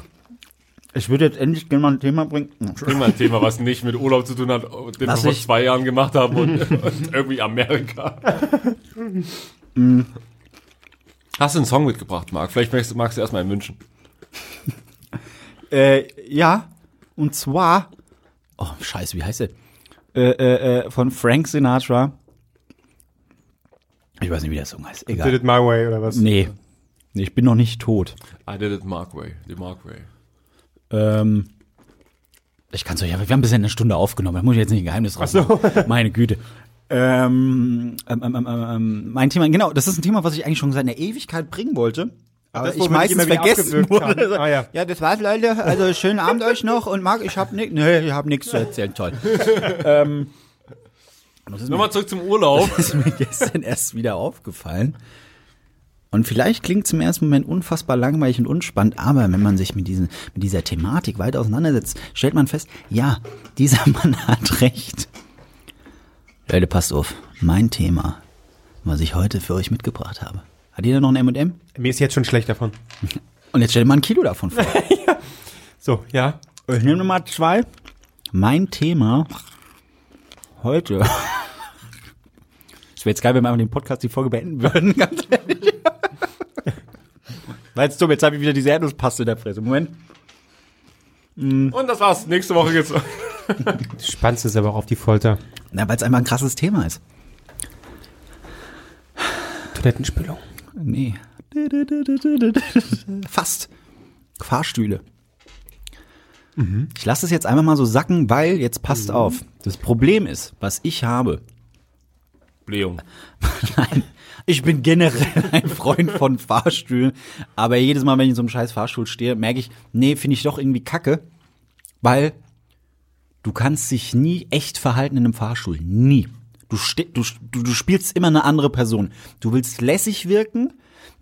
Ich würde jetzt endlich gerne mal ein Thema bringen. Bring mal ein Thema, was nicht mit Urlaub zu tun hat, den Was wir vor ich- zwei Jahren gemacht haben und, und irgendwie Amerika. Hast du einen Song mitgebracht, Marc? Vielleicht magst, magst du erstmal einen wünschen. Äh, ja. Und zwar. Oh, scheiße, wie heißt der? Äh, äh, äh, von Frank Sinatra. Ich weiß nicht, wie der Song heißt. Did Egal. it my way oder was? Nee. Nee, Ich bin noch nicht tot. I did it Mark Way. The Mark Way. Ähm, ich kann es euch, ja, wir haben bisher eine Stunde aufgenommen, da muss ich jetzt nicht ein Geheimnis raus. Meine Güte. Ähm, ähm, ähm, ähm, ähm, mein Thema, genau, das ist ein Thema, was ich eigentlich schon seit einer Ewigkeit bringen wollte. Aber Das, ich meistens vergessen wurde. Ah, ja. ja, das war's, Leute. Also schönen Abend euch noch und Marc, ich hab nix, nee, ich hab nichts zu erzählen, toll. ähm, das Nochmal zurück zum Urlaub. ist mir gestern erst wieder aufgefallen. Und vielleicht klingt es im ersten Moment unfassbar langweilig und unspannend, aber wenn man sich mit, diesen, mit dieser Thematik weiter auseinandersetzt, stellt man fest, ja, dieser Mann hat recht. Leute, passt auf. Mein Thema, was ich heute für euch mitgebracht habe. Hat jeder noch ein M&M? Mir ist jetzt schon schlecht davon. Und jetzt stellt mal ein Kilo davon vor. So, ja. Ich nehme Nummer zwei. Mein Thema heute. Es wäre jetzt geil, wenn wir einfach den Podcast die Folge beenden würden, ganz ehrlich. Weil jetzt dumm, jetzt habe ich wieder diese Erdnusspaste in der Fresse. Moment. Und das war's. Nächste Woche geht's. Du spannst es aber auch auf die Folter. Na, weil es einfach ein krasses Thema ist. Toilettenspülung. Nee. Fast. Fahrstühle. Ich lasse es jetzt einfach mal so sacken, weil jetzt passt auf. Das Problem ist, was ich habe, Blähung. Nein, ich bin generell ein Freund von Fahrstühlen, aber jedes Mal, wenn ich in so einem scheiß Fahrstuhl stehe, merke ich, nee, finde ich doch irgendwie kacke, weil du kannst dich nie echt verhalten in einem Fahrstuhl. Nie. Du, du, du spielst immer eine andere Person. Du willst lässig wirken,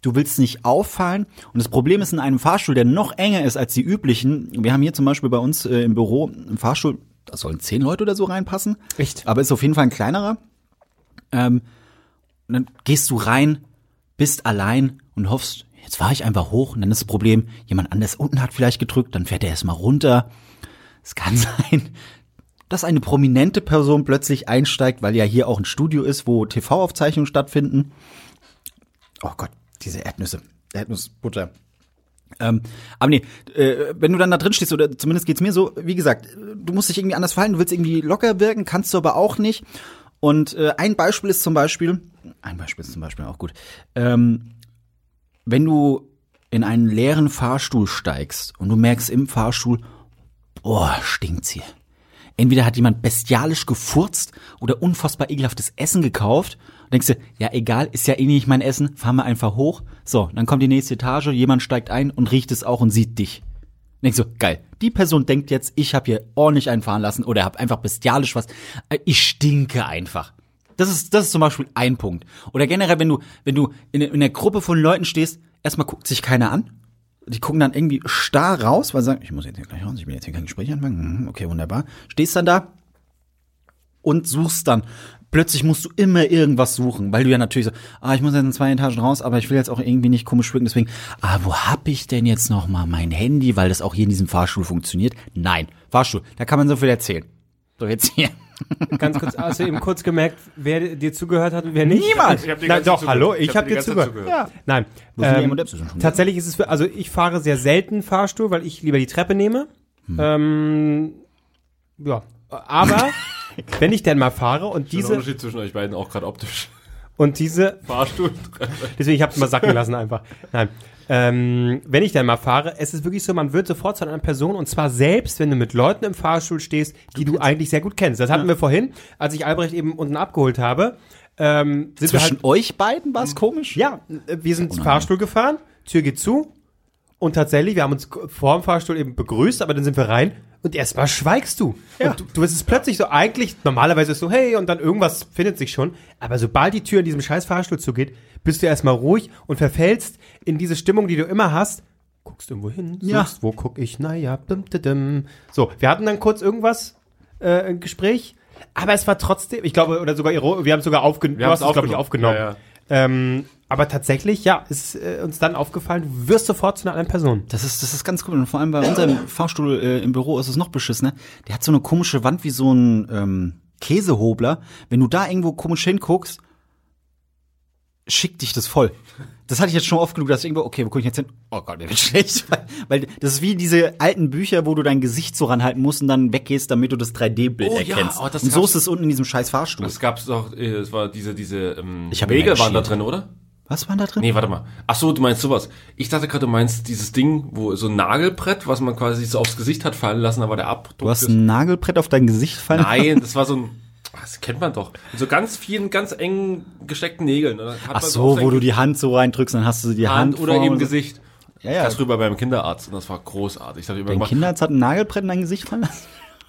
du willst nicht auffallen. Und das Problem ist in einem Fahrstuhl, der noch enger ist als die üblichen. Wir haben hier zum Beispiel bei uns äh, im Büro einen Fahrstuhl, da sollen zehn Leute oder so reinpassen. Echt? Aber ist auf jeden Fall ein kleinerer. Ähm, und dann gehst du rein, bist allein und hoffst, jetzt fahre ich einfach hoch und dann ist das Problem, jemand anders unten hat vielleicht gedrückt, dann fährt er erstmal runter. Es kann sein, dass eine prominente Person plötzlich einsteigt, weil ja hier auch ein Studio ist, wo TV-Aufzeichnungen stattfinden. Oh Gott, diese Erdnüsse, Erdnussbutter. Ähm, aber nee, äh, wenn du dann da drin stehst, oder zumindest geht's mir so, wie gesagt, du musst dich irgendwie anders verhalten, du willst irgendwie locker wirken, kannst du aber auch nicht. Und äh, ein Beispiel ist zum Beispiel, ein Beispiel ist zum Beispiel auch gut, ähm, wenn du in einen leeren Fahrstuhl steigst und du merkst im Fahrstuhl, boah, stinkt's hier. Entweder hat jemand bestialisch gefurzt oder unfassbar ekelhaftes Essen gekauft. Und denkst du, ja egal, ist ja eh nicht mein Essen, fahren wir einfach hoch. So, dann kommt die nächste Etage, jemand steigt ein und riecht es auch und sieht dich. Denkst du, geil, die Person denkt jetzt, ich habe hier ordentlich einfahren lassen oder habe einfach bestialisch was. Äh, Ich stinke einfach. Das ist, das ist zum Beispiel ein Punkt. Oder generell, wenn du, wenn du in, in einer Gruppe von Leuten stehst, erstmal guckt sich keiner an. Die gucken dann irgendwie starr raus, weil sie sagen, ich muss jetzt hier gleich raus, ich will jetzt hier kein Gespräch anfangen. Mhm, Okay, wunderbar. Stehst dann da und suchst dann. Plötzlich musst du immer irgendwas suchen, weil du ja natürlich so, ah, ich muss jetzt in zwei Etagen raus, aber ich will jetzt auch irgendwie nicht komisch wirken, deswegen, ah, wo hab ich denn jetzt noch mal mein Handy, weil das auch hier in diesem Fahrstuhl funktioniert? Nein, Fahrstuhl, da kann man so viel erzählen. So, jetzt hier. Ganz kurz, hast du eben kurz gemerkt, wer dir zugehört hat und wer nicht? Niemand! Ich hab dir Na, ganz doch, zugehört. hallo, Ich ich hab habe dir dir die zugehört. zugehört. Ja. Nein. Die Ähm, tatsächlich ist es für, also ich fahre sehr selten Fahrstuhl, weil ich lieber die Treppe nehme. Hm. Ähm, ja, aber wenn ich denn mal fahre und Der diese Unterschied zwischen euch beiden auch gerade optisch. und diese Fahrstuhl. Deswegen, ich habe es mal sacken lassen einfach. Nein. Ähm, wenn ich dann mal fahre, es ist wirklich so, man wird sofort zu einer Person und zwar selbst, wenn du mit Leuten im Fahrstuhl stehst, die du, eigentlich sehr gut kennst. Das hatten wir vorhin, als ich Albrecht eben unten abgeholt habe. Ähm, sind wir Zwischen halt, euch beiden war es komisch? ja, wir sind Fahrstuhl gefahren, Tür geht zu und tatsächlich, wir haben uns vor dem Fahrstuhl eben begrüßt, aber dann sind wir rein und erstmal schweigst du. Ja. Und du, du bist es plötzlich so, eigentlich, normalerweise ist so, hey, und dann irgendwas findet sich schon. Aber sobald die Tür in diesem scheiß Fahrstuhl zugeht, bist du erstmal ruhig und verfällst in diese Stimmung, die du immer hast. Guckst irgendwo hin, suchst, Ja. wo guck ich, naja, dum, dum, dum. So, wir hatten dann kurz irgendwas, äh, ein Gespräch, aber es war trotzdem, ich glaube, oder sogar, wir haben es sogar aufgenommen, Wir du haben hast es glaube ich, aufgenommen. Ja, ja. Ähm, aber tatsächlich, ja, ist äh, uns dann aufgefallen, du wirst sofort zu einer anderen Person. Das ist, das ist ganz cool. Und vor allem bei unserem Fahrstuhl äh, im Büro ist es noch beschissener. Der hat so eine komische Wand wie so ein ähm, Käsehobler. Wenn du da irgendwo komisch hinguckst, schickt dich das voll. Das hatte ich jetzt schon oft genug, dass ich irgendwo, okay, wo gucke ich jetzt hin? Oh Gott, mir wird schlecht. Weil, weil das ist wie diese alten Bücher, wo du dein Gesicht so ranhalten musst und dann weggehst, damit du das 3D-Bild Oh ja, erkennst. oh, das und so ist es unten in diesem scheiß Fahrstuhl. Es gab's doch, äh, es war diese, diese, ähm, Ich hab Regel immer waren da drin, oder? Was war da drin? Nee, warte mal. Ach so, du meinst sowas. Ich dachte gerade, du meinst dieses Ding, wo so ein Nagelbrett, was man quasi so aufs Gesicht hat fallen lassen, aber der Abdruck. Du hast ist- ein Nagelbrett auf dein Gesicht fallen Nein, das war so ein, das kennt man doch. Mit so ganz vielen, ganz eng gesteckten Nägeln. Ach so, wo du die Hand so reindrückst, dann hast du die Hand, Hand oder eben. Gesicht. Ja, ja. Das rüber beim Kinderarzt und das war großartig. Ich, immer Dein Kinderarzt hat ein Nagelbrett in dein Gesicht fallen lassen?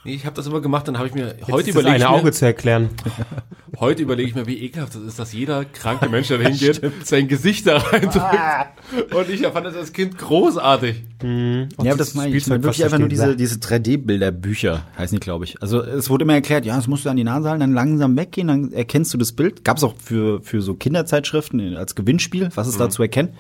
Nee, ich habe das immer gemacht, dann habe ich mir Jetzt heute überlege eine ich Auge zu erklären. heute überlege ich mir, wie ekelhaft das ist, dass jeder kranke Mensch, der da hingeht, sein Gesicht da reindrückt. Und ich fand das als Kind großartig. Ja, aber das meine ich. Ich meine wirklich einfach nur diese, diese 3D-Bilderbücher, heißen die, glaube ich. Also es wurde immer erklärt, ja, das musst du an die Nase halten, dann langsam weggehen, dann erkennst du das Bild. Gab es auch für, für so Kinderzeitschriften als Gewinnspiel, was ist da zu erkennen.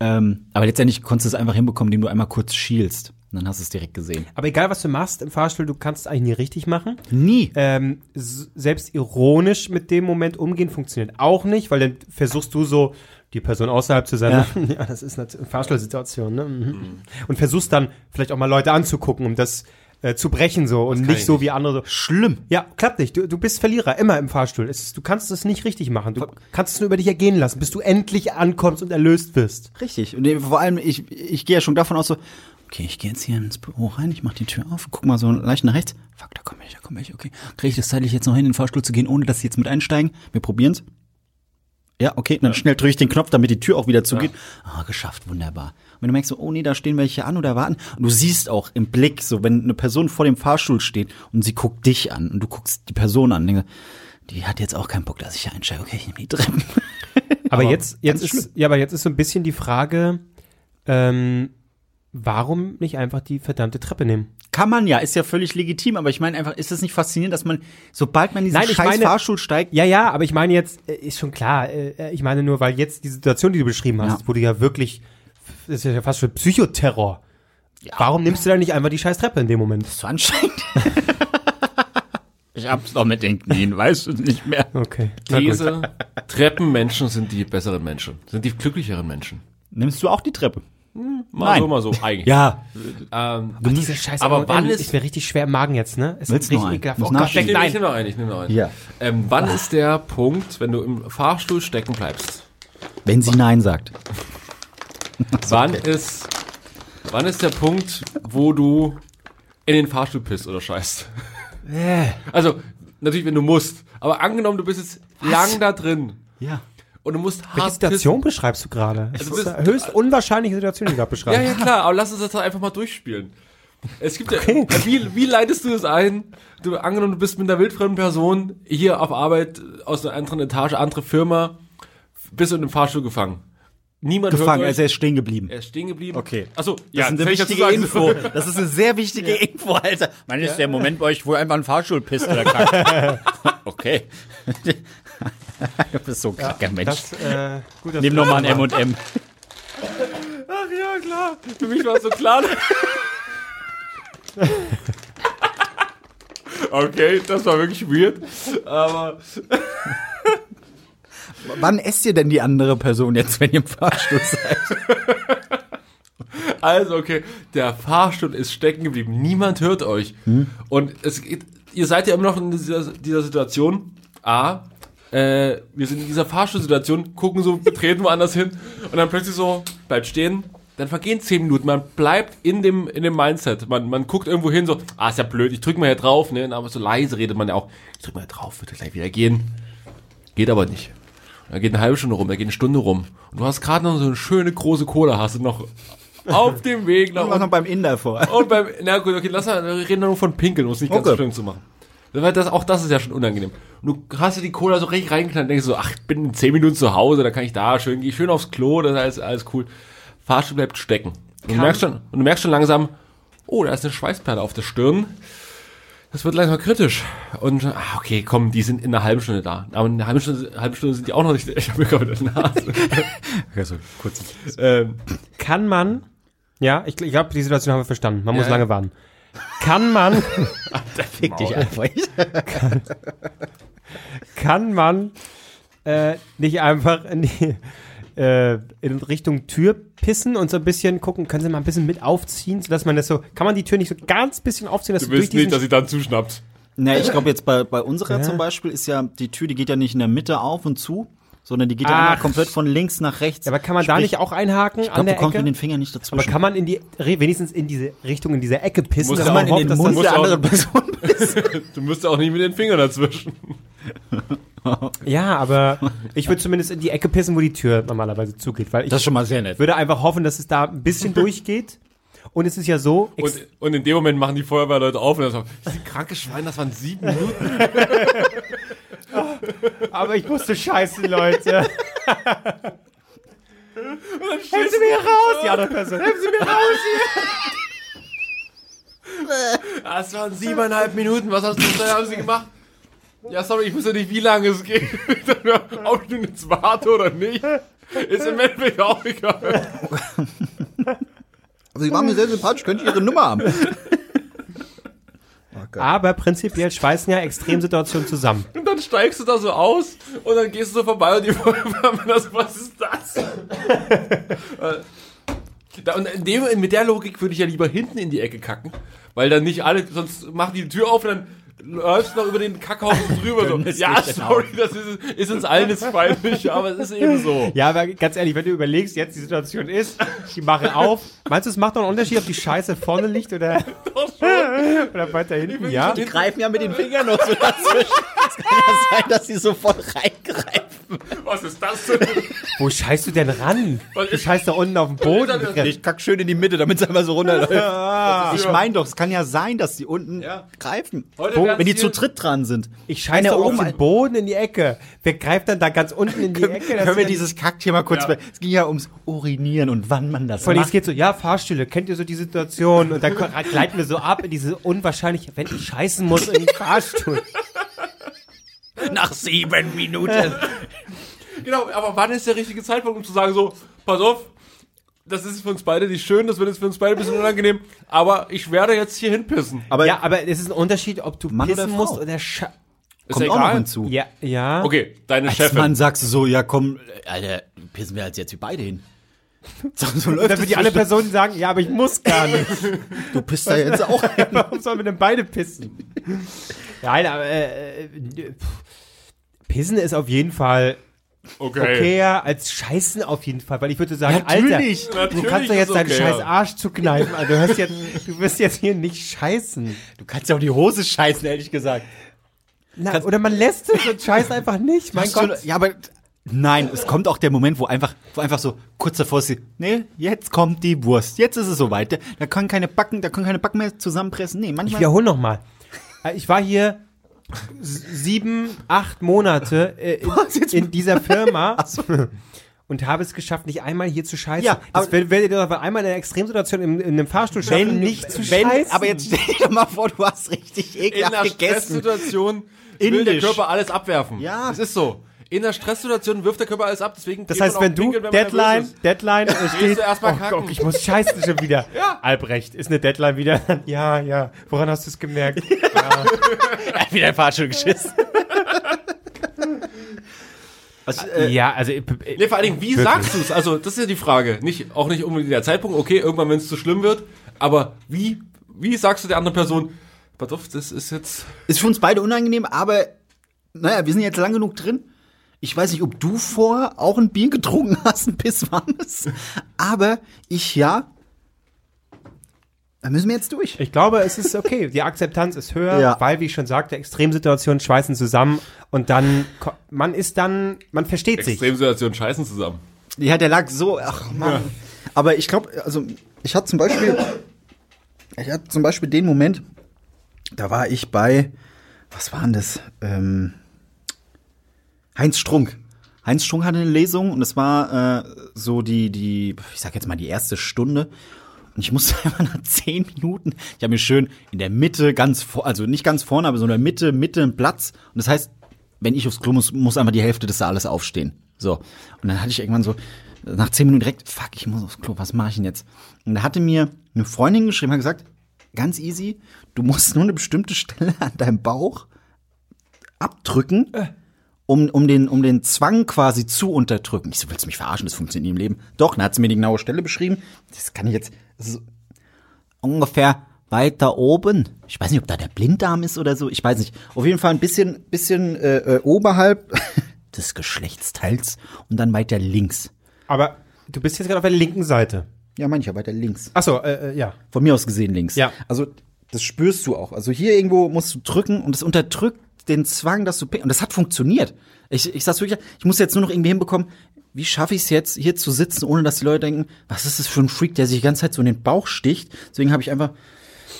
Ähm, aber letztendlich konntest du es einfach hinbekommen, indem du einmal kurz schielst. Und dann hast du es direkt gesehen. Aber egal, was du machst im Fahrstuhl, du kannst es eigentlich nie richtig machen. Nie. Ähm, selbst ironisch mit dem Moment umgehen funktioniert auch nicht, weil dann versuchst du so die Person außerhalb zu sein. Ja, das ist eine Fahrstuhlsituation. Ne? Mhm. Und versuchst dann vielleicht auch mal Leute anzugucken, um das äh, zu brechen so und nicht ich so nicht. wie andere. Schlimm. Ja, klappt nicht. Du, du bist Verlierer, immer im Fahrstuhl. Es, du kannst es nicht richtig machen. Du kannst es nur über dich ergehen lassen, bis du endlich ankommst und erlöst wirst. Richtig. Und äh, vor allem, ich, ich gehe ja schon davon aus so, okay, ich gehe jetzt hier ins Büro rein, ich mache die Tür auf, guck mal so leicht nach rechts. Fuck, da kommt welche, da kommt welche, okay. Kriege ich das zeitlich jetzt noch hin, in den Fahrstuhl zu gehen, ohne dass sie jetzt mit einsteigen? Wir probieren's. Ja, okay, dann schnell drücke ich den Knopf, damit die Tür auch wieder zugeht. Ah, geschafft, wunderbar. Und wenn du merkst so, oh nee, da stehen welche an oder warten. Und du siehst auch im Blick, so wenn eine Person vor dem Fahrstuhl steht und sie guckt dich an und du guckst die Person an, denkst, die hat jetzt auch keinen Bock, dass ich einsteige. Okay, ich nehme die Treppen. Aber, Aber jetzt, jetzt ist, ja, aber jetzt ist so ein bisschen die Frage, ähm, warum nicht einfach die verdammte Treppe nehmen? Kann man ja, ist ja völlig legitim, aber ich meine einfach, ist es nicht faszinierend, dass man, sobald man in diesen Nein, ich scheiß meine- Fahrstuhl steigt, Ja, ja, aber ich meine jetzt, äh, ist schon klar, äh, ich meine nur, weil jetzt die Situation, die du beschrieben hast, Ja. wo du ja wirklich, das ist ja fast schon Psychoterror. Warum nimmst du da nicht einfach die scheiß Treppe in dem Moment? ist so anstrengend. ich hab's doch mit den Knien, weißt du nicht mehr. Okay. These, Treppenmenschen sind die besseren Menschen, sind die glücklicheren Menschen. Nimmst du auch die Treppe? Mal Nein. so, mal so, eigentlich. Ja. Ähm, Ach, diese Scheiße, aber wann ist- ist mir richtig schwer im Magen jetzt, ne? Es Willst ist du noch richtig einen? ekelhaft. Oh Gott, ich nehme nehm noch einen, ich nehme noch einen. Ja. Ähm, wann ist der Punkt, wenn du im Fahrstuhl stecken bleibst? Wenn sie Nein sagt. Wann ist, wann ist der Punkt, wo du in den Fahrstuhl pisst oder scheißt? Also, natürlich, wenn du musst. Aber angenommen, du bist jetzt lang da drin Ja. Und du musst Welche hart Situation beschreibst du gerade? Das Also ist bist- eine höchst unwahrscheinliche Situation, die du gerade beschreibst. Ja, ja, klar, aber lass uns das doch einfach mal durchspielen. Es gibt ja, wie, wie leitest du das ein? Du, angenommen, du bist mit einer wildfremden Person hier auf Arbeit aus einer anderen Etage, andere Firma, bist du in einem Fahrstuhl gefangen. Niemand Gefangen, hört also er ist stehen geblieben. Er ist stehen geblieben. Okay. Achso, Das ja, ist eine wichtige sagen Info. Das ist eine sehr wichtige Info, Alter. Man ist der Moment bei euch, wo einfach ein Fahrstuhl pisst oder kackt. okay. du bist so ein kranker Mensch. Das, äh, gut, Nimm du noch mal ein M&M. Ach ja, klar. Für mich war es so klar. okay, das war wirklich weird. Aber Wann esst ihr denn die andere Person jetzt, wenn ihr im Fahrstuhl seid? Also, okay, der Fahrstuhl ist stecken geblieben. Niemand hört euch. Und es geht, ihr seid ja immer noch in dieser, dieser Situation. A, äh, wir sind in dieser Fahrstuhlsituation, gucken so betreten woanders hin und dann plötzlich so, bleibt stehen. Dann vergehen zehn Minuten, man bleibt in dem, in dem Mindset. Man, man guckt irgendwo hin, so, ah, ist ja blöd, ich drück mal hier drauf, ne? Aber so leise redet man ja auch. Ich drück mal hier drauf, wird gleich wieder gehen. Geht aber nicht. Da geht eine halbe Stunde rum, da geht eine Stunde rum. Und du hast gerade noch so eine schöne große Cola, hast du noch auf dem Weg nach Ich mach noch beim Inder vor. und beim, na gut, okay, lass mal, wir reden nur von Pinkeln, um es nicht ganz Okay. so schlimm zu machen. Das, auch das ist ja schon unangenehm. Und du hast dir die Cola so richtig reingeknallt und denkst so, ach, ich bin in 10 Minuten zu Hause, dann kann ich da schön, geh schön aufs Klo, das ist alles, alles cool. Fahrstuhl bleibt stecken. Und du merkst schon, und du merkst schon langsam, oh, da ist eine Schweißperle auf der Stirn. Das wird langsam kritisch. Und, ah, okay, komm, die sind in einer halben Stunde da. Aber in einer halben Stunde, halben Stunde sind die auch noch nicht, ich habe mir gerade der Nase. Also, kurz. ähm, Kann man, ja, ich, ich glaube, die Situation haben wir verstanden. Man muss Ja. lange warten. Kann man, Fick dich einfach. kann man äh, nicht einfach in, die, äh, in Richtung Tür pissen und so ein bisschen gucken, können Sie mal ein bisschen mit aufziehen, sodass man das so, kann man die Tür nicht so ganz bisschen aufziehen, dass du du durch willst nicht, dass sie dann zuschnappt. Na, ich glaube jetzt bei, bei unserer Ja. zum Beispiel ist ja, die Tür, die geht ja nicht in der Mitte auf und zu, sondern die geht ja einmal komplett von links nach rechts. aber kann man da Sprich, nicht auch einhaken Ich an glaube, der du kommst Ecke? mit den Fingern nicht aber dazwischen. kann man in die, wenigstens in diese Richtung, in diese Ecke pissen, Muss dass ja man in den Mund das, der anderen Person Du musst auch nicht mit den Fingern dazwischen. Ja, aber ich würde zumindest in die Ecke pissen, wo die Tür normalerweise zugeht, weil ich Das ist schon mal sehr nett. würde einfach hoffen, dass es da ein bisschen durchgeht. Und es ist ja so, Und, und in dem Moment machen die Feuerwehrleute auf und dann sagen, diese kranke Schwein, das waren sieben Minuten. Aber ich musste scheißen, Leute. Helfen Sie mir raus, die andere Person. Helfen Sie mir raus Das waren siebeneinhalb Minuten, was hast du, was haben sie gemacht? Ja, sorry, ich wusste nicht, wie lange es geht. Ob ich nun jetzt warte oder nicht. Ist im Endeffekt auch egal. Also, sie waren mir sehr sympathisch, könnte ich ihre Nummer haben. Aber prinzipiell schweißen ja Extremsituationen zusammen. Und dann steigst du da so aus und dann gehst du so vorbei und die das, was ist das? Da- und dem, mit der Logik würde ich ja lieber hinten in die Ecke kacken, weil dann nicht alle, sonst machen die die Tür auf und dann läufst noch über den Kackhaufen drüber. So. Ja, sorry, das ist, ist uns allen jetzt peinlich, aber es ist eben so. Ja, aber ganz ehrlich, wenn du überlegst, jetzt die Situation ist, die machen auf. Meinst du, es macht noch einen Unterschied, ob die Scheiße vorne liegt oder, oder weiter hinten? Ja. Die greifen ja mit den Fingern noch so dazwischen. Es kann ja sein, dass sie so voll reingreifen. Was ist das denn? Wo scheißt du denn ran? Was Du scheißt da unten auf den Boden. Ich kack schön in die Mitte, damit es einfach so runterläuft. ich meine doch, es kann ja sein, dass die unten Ja. greifen. Heute wenn die zu dritt dran sind. Ich scheiße Einer auf oben den Boden in die Ecke. Wer greift dann da ganz unten in die Ecke? Können wir dieses Kackthema kurz... Ja. Es ging ja ums Urinieren und wann man das Vor allem, es macht. geht so, ja, Fahrstühle, kennt ihr so die Situation? Und dann gleiten wir so ab in diese unwahrscheinliche, wenn ich scheißen muss in den Fahrstuhl. Nach sieben Minuten. Genau, aber wann ist der richtige Zeitpunkt, um zu sagen so, pass auf, das ist für uns beide nicht schön, das wird jetzt für uns beide ein bisschen unangenehm, aber ich werde jetzt hier hinpissen. Aber ja, aber es ist ein Unterschied, ob du Mann pissen musst oder sche Ist kommt ja auch noch egal. hinzu. Ja, ja. Okay, deine Als Chefin. Mann sagst du so, ja komm, Alter, pissen wir als jetzt wie beide hin. So, so läuft wird die andere zwischen- Person sagen, ja, aber ich muss gar nicht. Du pisst da jetzt auch hin. Warum sollen wir denn beide pissen? Nein, aber äh, äh, Pissen ist auf jeden Fall Okay. okayer als Scheißen auf jeden Fall, weil ich würde sagen, Natürlich. Alter, du Natürlich kannst doch jetzt deinen okayer. scheiß Arsch zukneifen. Also du, hörst jetzt, du wirst jetzt hier nicht scheißen. Du kannst ja auch die Hose scheißen, ehrlich gesagt. Na, oder man lässt es und scheißt einfach nicht. Mein du- Gott. Ja, aber nein, es kommt auch der Moment, wo einfach, wo einfach so kurz davor ist, nee, jetzt kommt die Wurst. Jetzt ist es soweit. Da können keine Backen, da können keine Backen mehr zusammenpressen. Nee, Ich manchmal. wiederhole nochmal. Ich war hier sieben, acht Monate äh, in, in dieser Firma und habe es geschafft, nicht einmal hier zu scheißen. Ja, das werdet ihr doch einmal in einer Extremsituation in, in einem Fahrstuhl schaffen, nicht zu wenn, scheißen. aber jetzt stell dir mal vor, du hast richtig In ekelhaft einer gegessen. Stresssituation will der. Körper alles abwerfen. Ja. Es ist so. In der Stresssituation wirft der Körper alles ab, deswegen Das heißt, wenn du pinkeln, wenn man Deadline, ist. Deadline steht, oh kacken. Gott, ich muss scheißen schon wieder. Ja. Albrecht, ist eine Deadline wieder? Ja, ja. Woran hast du es gemerkt? wieder ein Fahrstuhl geschissen. Was, äh, ja, also äh, Nee, vor allen Dingen, wie Wirklich. sagst du es? Also, das ist ja die Frage. Nicht, auch nicht unbedingt der Zeitpunkt, okay, irgendwann, wenn es zu schlimm wird, aber wie, wie sagst du der anderen Person, pass auf, das ist jetzt, ist für uns beide unangenehm, aber naja, wir sind jetzt lang genug drin. Ich weiß nicht, ob du vorher auch ein Bier getrunken hast, ein pisswarmes, aber ich ja. Da müssen wir jetzt durch. Ich glaube, es ist okay. Die Akzeptanz ist höher, Ja. weil, wie ich schon sagte, Extremsituationen schweißen zusammen und dann, man ist dann, man versteht sich. Extremsituation scheißen zusammen. Ja, der lag so, ach Mann. Aber ich glaube, also ich hatte zum Beispiel, ich hatte zum Beispiel den Moment, da war ich bei, was war denn das? Ähm, Heinz Strunk. Heinz Strunk hatte eine Lesung und es war äh, so die, die, ich sag jetzt mal die erste Stunde. Und ich musste einfach nach zehn Minuten, ich habe mir schön in der Mitte, ganz vor, also nicht ganz vorne, aber so in der Mitte, Mitte einen Platz. Und das heißt, wenn ich aufs Klo muss, muss einfach die Hälfte des Saales aufstehen. So. Und dann hatte ich irgendwann so, nach zehn Minuten direkt, fuck, ich muss aufs Klo, was mache ich denn jetzt? Und da hatte mir eine Freundin geschrieben, hat gesagt, ganz easy, du musst nur eine bestimmte Stelle an deinem Bauch abdrücken, um, um, den, um den Zwang quasi zu unterdrücken. Ich so, willst du mich verarschen? Das funktioniert nie im Leben. Doch, dann hat sie mir die genaue Stelle beschrieben. Das kann ich jetzt, ist ungefähr weiter oben. Ich weiß nicht, ob da der Blinddarm ist oder so. Ich weiß nicht. Auf jeden Fall ein bisschen, bisschen äh, äh, oberhalb des Geschlechtsteils und dann weiter links. Aber du bist jetzt gerade auf der linken Seite. Ja, mancher weiter links. Achso, äh, äh, ja. Von mir aus gesehen links. Ja. Also das spürst du auch. Also hier irgendwo musst du drücken und es unterdrückt den Zwang, dass du und das hat funktioniert. Ich, ich sag's wirklich, ich muss jetzt nur noch irgendwie hinbekommen, wie schaffe ich es jetzt hier zu sitzen, ohne dass die Leute denken, was ist das für ein Freak, der sich die ganze Zeit so in den Bauch sticht. Deswegen habe ich einfach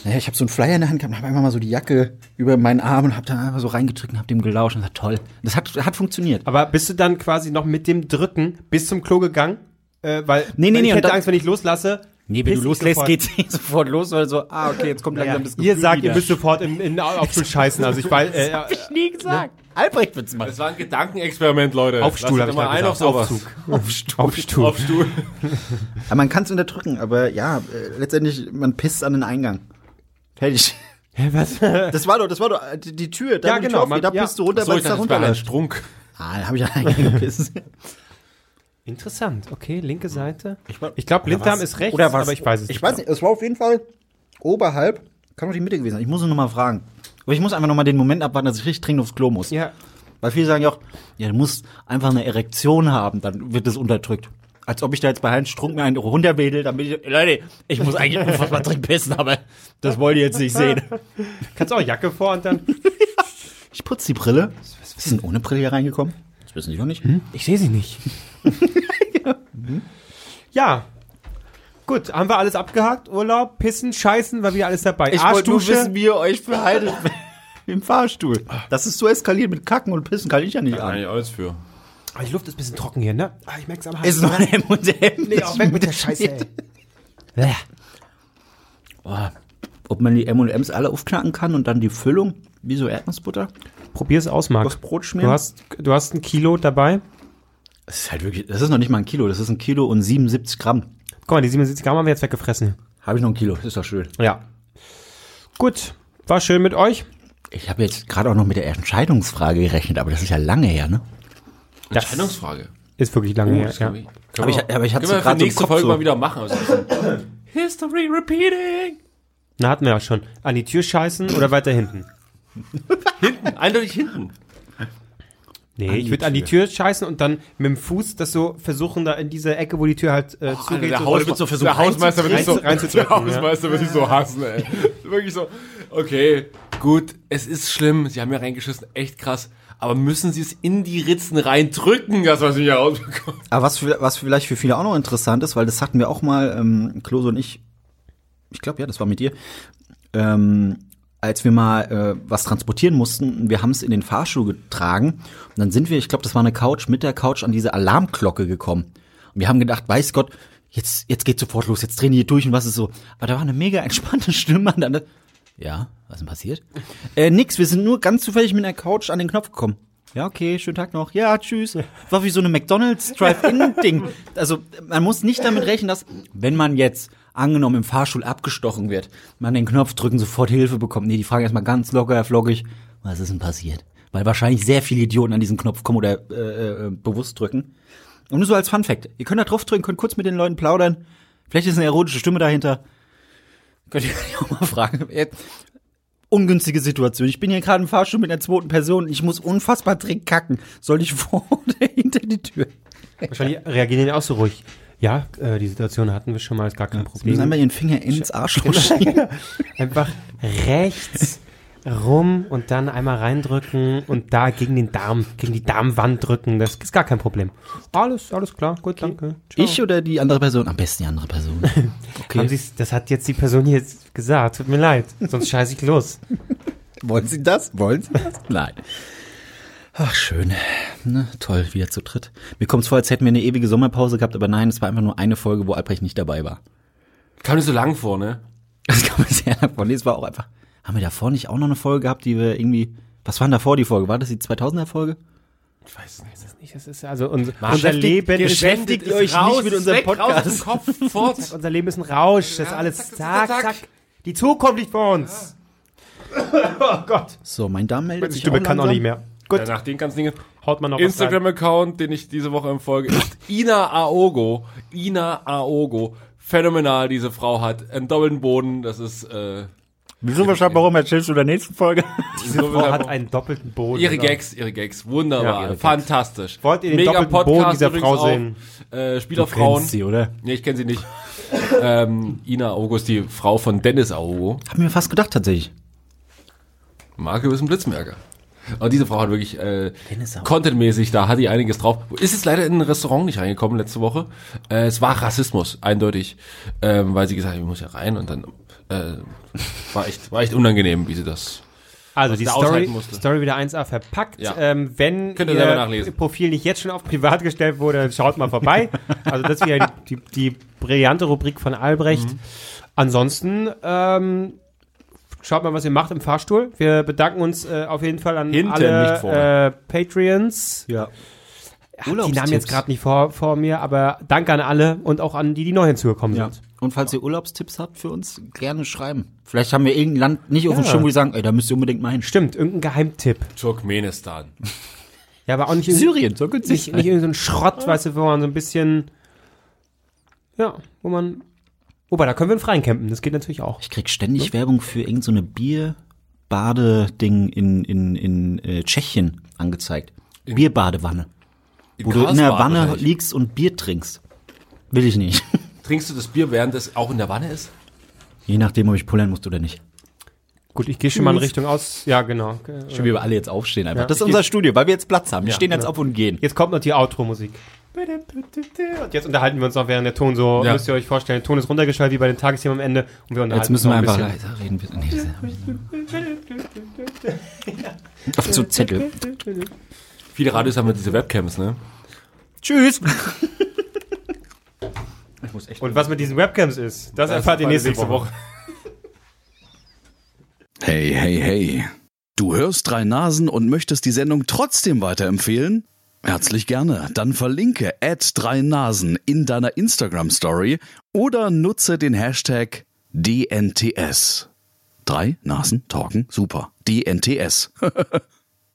naja, ich habe so einen Flyer in der Hand gehabt, habe einfach mal so die Jacke über meinen Arm und habe dann einfach so reingedrückt und habe dem gelauscht und gesagt, toll. Das hat, hat funktioniert. Aber bist du dann quasi noch mit dem Drücken bis zum Klo gegangen? Äh, weil Nee, nee, nee, ich und hätte Angst, wenn ich loslasse. Nee, wenn piss du ich loslässt, nicht sofort los, weil so, ah, okay, jetzt kommt Ja, langsam das ihr sagt, ihr wieder. müsst sofort in, in Aufstuhl scheißen. Also ich weiß, äh, ich nie gesagt. Albrecht wird's machen. Das war ein Gedankenexperiment, Leute. Aufstuhl habe euch ich mal mal ein auf gesagt. sowas. Aufzug. Aufstuhl. Aufstuhl. Aber man kann es unterdrücken, aber ja, äh, letztendlich, man pisst an den Eingang. Fertig. Hä, was? Das war doch, das war doch äh, die, die Tür. Da Ja, die genau, Tür aufgeht, man- da ja. pisst du runter, So, weil ich es da das runterläuft. Strunk. Ah, da habe ich an den Eingang gepisst. Interessant. Okay, linke Seite. Ich Ich glaube, Blinddarm ist rechts, Oder was? aber ich weiß es Ich weiß nicht, es war auf jeden Fall oberhalb. Kann doch die Mitte gewesen sein. Ich muss nur noch mal fragen. Aber ich muss einfach noch mal den Moment abwarten, dass ich richtig dringend aufs Klo muss. Ja. Weil viele sagen ja auch, ja, du musst einfach eine Erektion haben, dann wird das unterdrückt. Als ob ich da jetzt bei Heinz Strunk mir einen runterwedel, damit ich, Leute, ich muss eigentlich unfassbar dringend pissen, aber das wollt ihr jetzt nicht sehen. Kannst auch Jacke vor und dann. Ich putze die Brille. Was ist denn ohne Brille hier reingekommen? Das wissen Sie doch nicht. Ich sehe sie nicht. ja. Gut, haben wir alles abgehakt? Urlaub, Pissen, Scheißen, war wieder alles dabei. Ich wollte nur wissen, wie ihr euch verhaltet im Fahrstuhl. Das ist so eskaliert mit Kacken und Pissen, kann ich ja nicht Kann an. ich alles für. Ah, die Luft ist ein bisschen trocken hier, ne? Ah, ich merk's am Hals. Ist noch ein M&M. Nee, auch weg mit der Scheiße, ey. Boah. Ob man die M&M's alle aufknacken kann und dann die Füllung, wie so Erdnussbutter, Probier's aus, Marc. aufs Brot schmieren? Du hast, du hast ein Kilo dabei. das ist halt wirklich, das ist noch nicht mal ein Kilo, das ist ein Kilo und 77 Gramm. Guck mal, die 77 Gramm haben wir jetzt weggefressen. Habe ich noch ein Kilo, ist doch schön. Ja. Gut, war schön mit euch. Ich habe jetzt gerade auch noch mit der Entscheidungsfrage gerechnet, aber das ist ja lange her, ne? Das Entscheidungsfrage. ist wirklich lange Oh, her. das Ja. können Aber wir- ich- aber ich so so im nächste Folge so. mal wieder machen. Also History repeating. Na, hatten wir ja schon. An die Tür scheißen oder weiter hinten? Eindeutig hinten. Nee, An ich würde an die Tür. Scheißen und dann mit dem Fuß das so versuchen, da in diese Ecke, wo die Tür halt äh, zugeht. der so Haus- wird so versucht, der Hausmeister wird dich so, der Hausmeister wird dich so hassen, ey. Wirklich so, okay, gut, es ist schlimm, sie haben ja reingeschissen, echt krass, aber müssen sie es in die Ritzen reindrücken, das was ich hier rausbekomme? Aber was, für, was vielleicht für viele auch noch interessant ist, weil das hatten wir auch mal, ähm, Klose und ich, ich glaube, ja, das war mit dir, ähm, als wir mal äh, was transportieren mussten, wir haben es in den Fahrstuhl getragen und dann sind wir, ich glaube, das war eine Couch, mit der Couch an diese Alarmglocke gekommen. Und wir haben gedacht, weiß Gott, jetzt, jetzt geht sofort los, jetzt drehen die durch und was ist so. Aber da war eine mega entspannte Stimme an der, ja, was ist denn passiert? Äh, nix, wir sind nur ganz zufällig mit einer Couch an den Knopf gekommen. Ja, okay, schönen Tag noch. Ja, tschüss. War wie so eine McDonalds Drive-In-Ding. Also, man muss nicht damit rechnen, dass, wenn man jetzt angenommen im Fahrstuhl abgestochen wird, man den Knopf drücken, sofort Hilfe bekommt. Nee, die fragen erstmal ganz locker, flockig, was ist denn passiert? Weil wahrscheinlich sehr viele Idioten an diesen Knopf kommen oder äh, äh, bewusst drücken. Und nur so als Fun-Fact. Ihr könnt da drauf drücken, könnt kurz mit den Leuten plaudern. Vielleicht ist eine erotische Stimme dahinter. Könnt ihr auch mal fragen. Ungünstige Situation. Ich bin hier gerade im Fahrstuhl mit einer zweiten Person ich muss unfassbar dringend kacken. Soll ich vor oder hinter die Tür? Wahrscheinlich reagieren die auch so ruhig. Ja, äh, die Situation hatten wir schon mal, ist gar kein Sie müssen Problem. einmal ihren Finger ins Arschloch schieben. Einfach rechts rum und dann einmal reindrücken und da gegen den Darm, gegen die Darmwand drücken. Das ist gar kein Problem. Alles, alles klar. Gut, danke. Ciao. Ich oder die andere Person? Am besten die andere Person. Okay. Haben Sie's, das hat jetzt die Person hier jetzt gesagt. Tut mir leid. Sonst scheiße ich los. Wollen Sie das? Wollen Sie das? Nein. Ach, schön. Ne, toll, wieder zu dritt. Mir kommt es vor, als hätten wir eine ewige Sommerpause gehabt, aber nein, es war einfach nur eine Folge, wo Albrecht nicht dabei war. Kam nicht so lang vor, ne? Das kann man sehr lang vor. Nee, es war auch einfach. Haben wir davor nicht auch noch eine Folge gehabt, die wir irgendwie. Was war denn davor die Folge? War das die 2000er Folge? Ich weiß nicht. Das ist nicht, das ist also unser, unser beschäftigt- Leben beschäftigt ihr euch nicht mit unserem weg, Podcast? Raus aus dem Kopf, fort. unser Leben ist ein Rausch. Das ist alles zack, zack, zack, zack, zack. Die Zukunft liegt vor uns. Oh Gott. So, mein Darm meldet Die sich Stimme auch kann auch nicht mehr. Gut, nach den ganzen Dingen. haut man noch. Instagram-Account, den ich diese Woche folge, ist Ina Aogo. Ina Aogo. Phänomenal, diese Frau hat einen doppelten Boden. Das ist, äh, Wieso wahrscheinlich, warum erzählst du in der nächsten Folge? Diese Frau hat einen doppelten Boden. Ihre Gags, ihre Gags, wunderbar, Ja, ihre Gags. fantastisch. Wollt ihr den doppelten Boden dieser Frau auch. sehen? Äh, Spielerfrauen. sie, oder? Nee, ich kenne sie nicht. ähm, Ina Aogo ist die Frau von Dennis Aogo. Hab mir fast gedacht, tatsächlich. Marke ist ein Blitzmerker. Und diese Frau hat wirklich äh, contentmäßig, da hat die einiges drauf. Ist jetzt leider in ein Restaurant nicht reingekommen letzte Woche. Äh, es war Rassismus, eindeutig, ähm, weil sie gesagt hat, ich muss ja rein und dann äh, war echt, war echt unangenehm, wie sie das. Also die Story. Story wieder 1a verpackt. Ja. Ähm, wenn Könnt ihr selber ihr. Profil nicht jetzt schon auf privat gestellt wurde, schaut mal vorbei. also das wäre die, die, die brillante Rubrik von Albrecht. Mhm. Ansonsten ähm, schaut mal, was ihr macht im Fahrstuhl. Wir bedanken uns äh, auf jeden Fall an Hinten, alle äh, Patreons. Ja. Hab die Namen jetzt gerade nicht vor, vor mir, aber danke an alle und auch an die, die neu hinzugekommen Ja. sind. Und falls ihr Urlaubstipps habt für uns, gerne schreiben. Vielleicht haben wir irgendein Land nicht auf dem Ja. Schirm, wo wir sagen, ey, da müsst ihr unbedingt mal hin. Stimmt, irgendein Geheimtipp. Turkmenistan. Ja, aber auch nicht irgendwie- Syrien, so günstig. nicht, nicht irgendwie so ein Schrott, weißt du, wo man so ein bisschen, ja, wo man, wobei, da können wir in Freien campen, das geht natürlich auch. Ich krieg ständig Werbung für irgendeine so eine Bierbadeding in, in, in äh, Tschechien angezeigt. Bierbadewanne. Wo du in der Karlsbad Wanne wahrscheinlich. liegst und Bier trinkst. Will ich nicht. Trinkst du das Bier, während es auch in der Wanne ist? Je nachdem, ob ich pullern musst oder nicht. Gut, ich gehe schon mal in Richtung aus. Ja, genau. Schön, wie wir alle jetzt aufstehen einfach. Ja. Das ist unser Studio, weil wir jetzt Platz haben. Wir stehen jetzt genau. auf und gehen. Jetzt kommt noch die Outro-Musik. Und jetzt unterhalten wir uns noch, während der Ton so, Ja. müsst ihr euch vorstellen, der Ton ist runtergeschaltet wie bei den Tagesthemen am Ende und wir unterhalten Jetzt müssen wir einfach ein bisschen. leiser reden. Nee, das. Auf so Zettel. Viele Radios haben ja diese Webcams, ne? Tschüss. Ich muss echt. Und was mit diesen Webcams ist, das, erfahrt ihr nächste, Woche. Hey, hey, hey. Du hörst drei Nasen und möchtest die Sendung trotzdem weiterempfehlen? Herzlich gerne. Dann verlinke at drei Nasen in deiner Instagram Story oder nutze den Hashtag DNTS. Drei Nasen talken super. DNTS.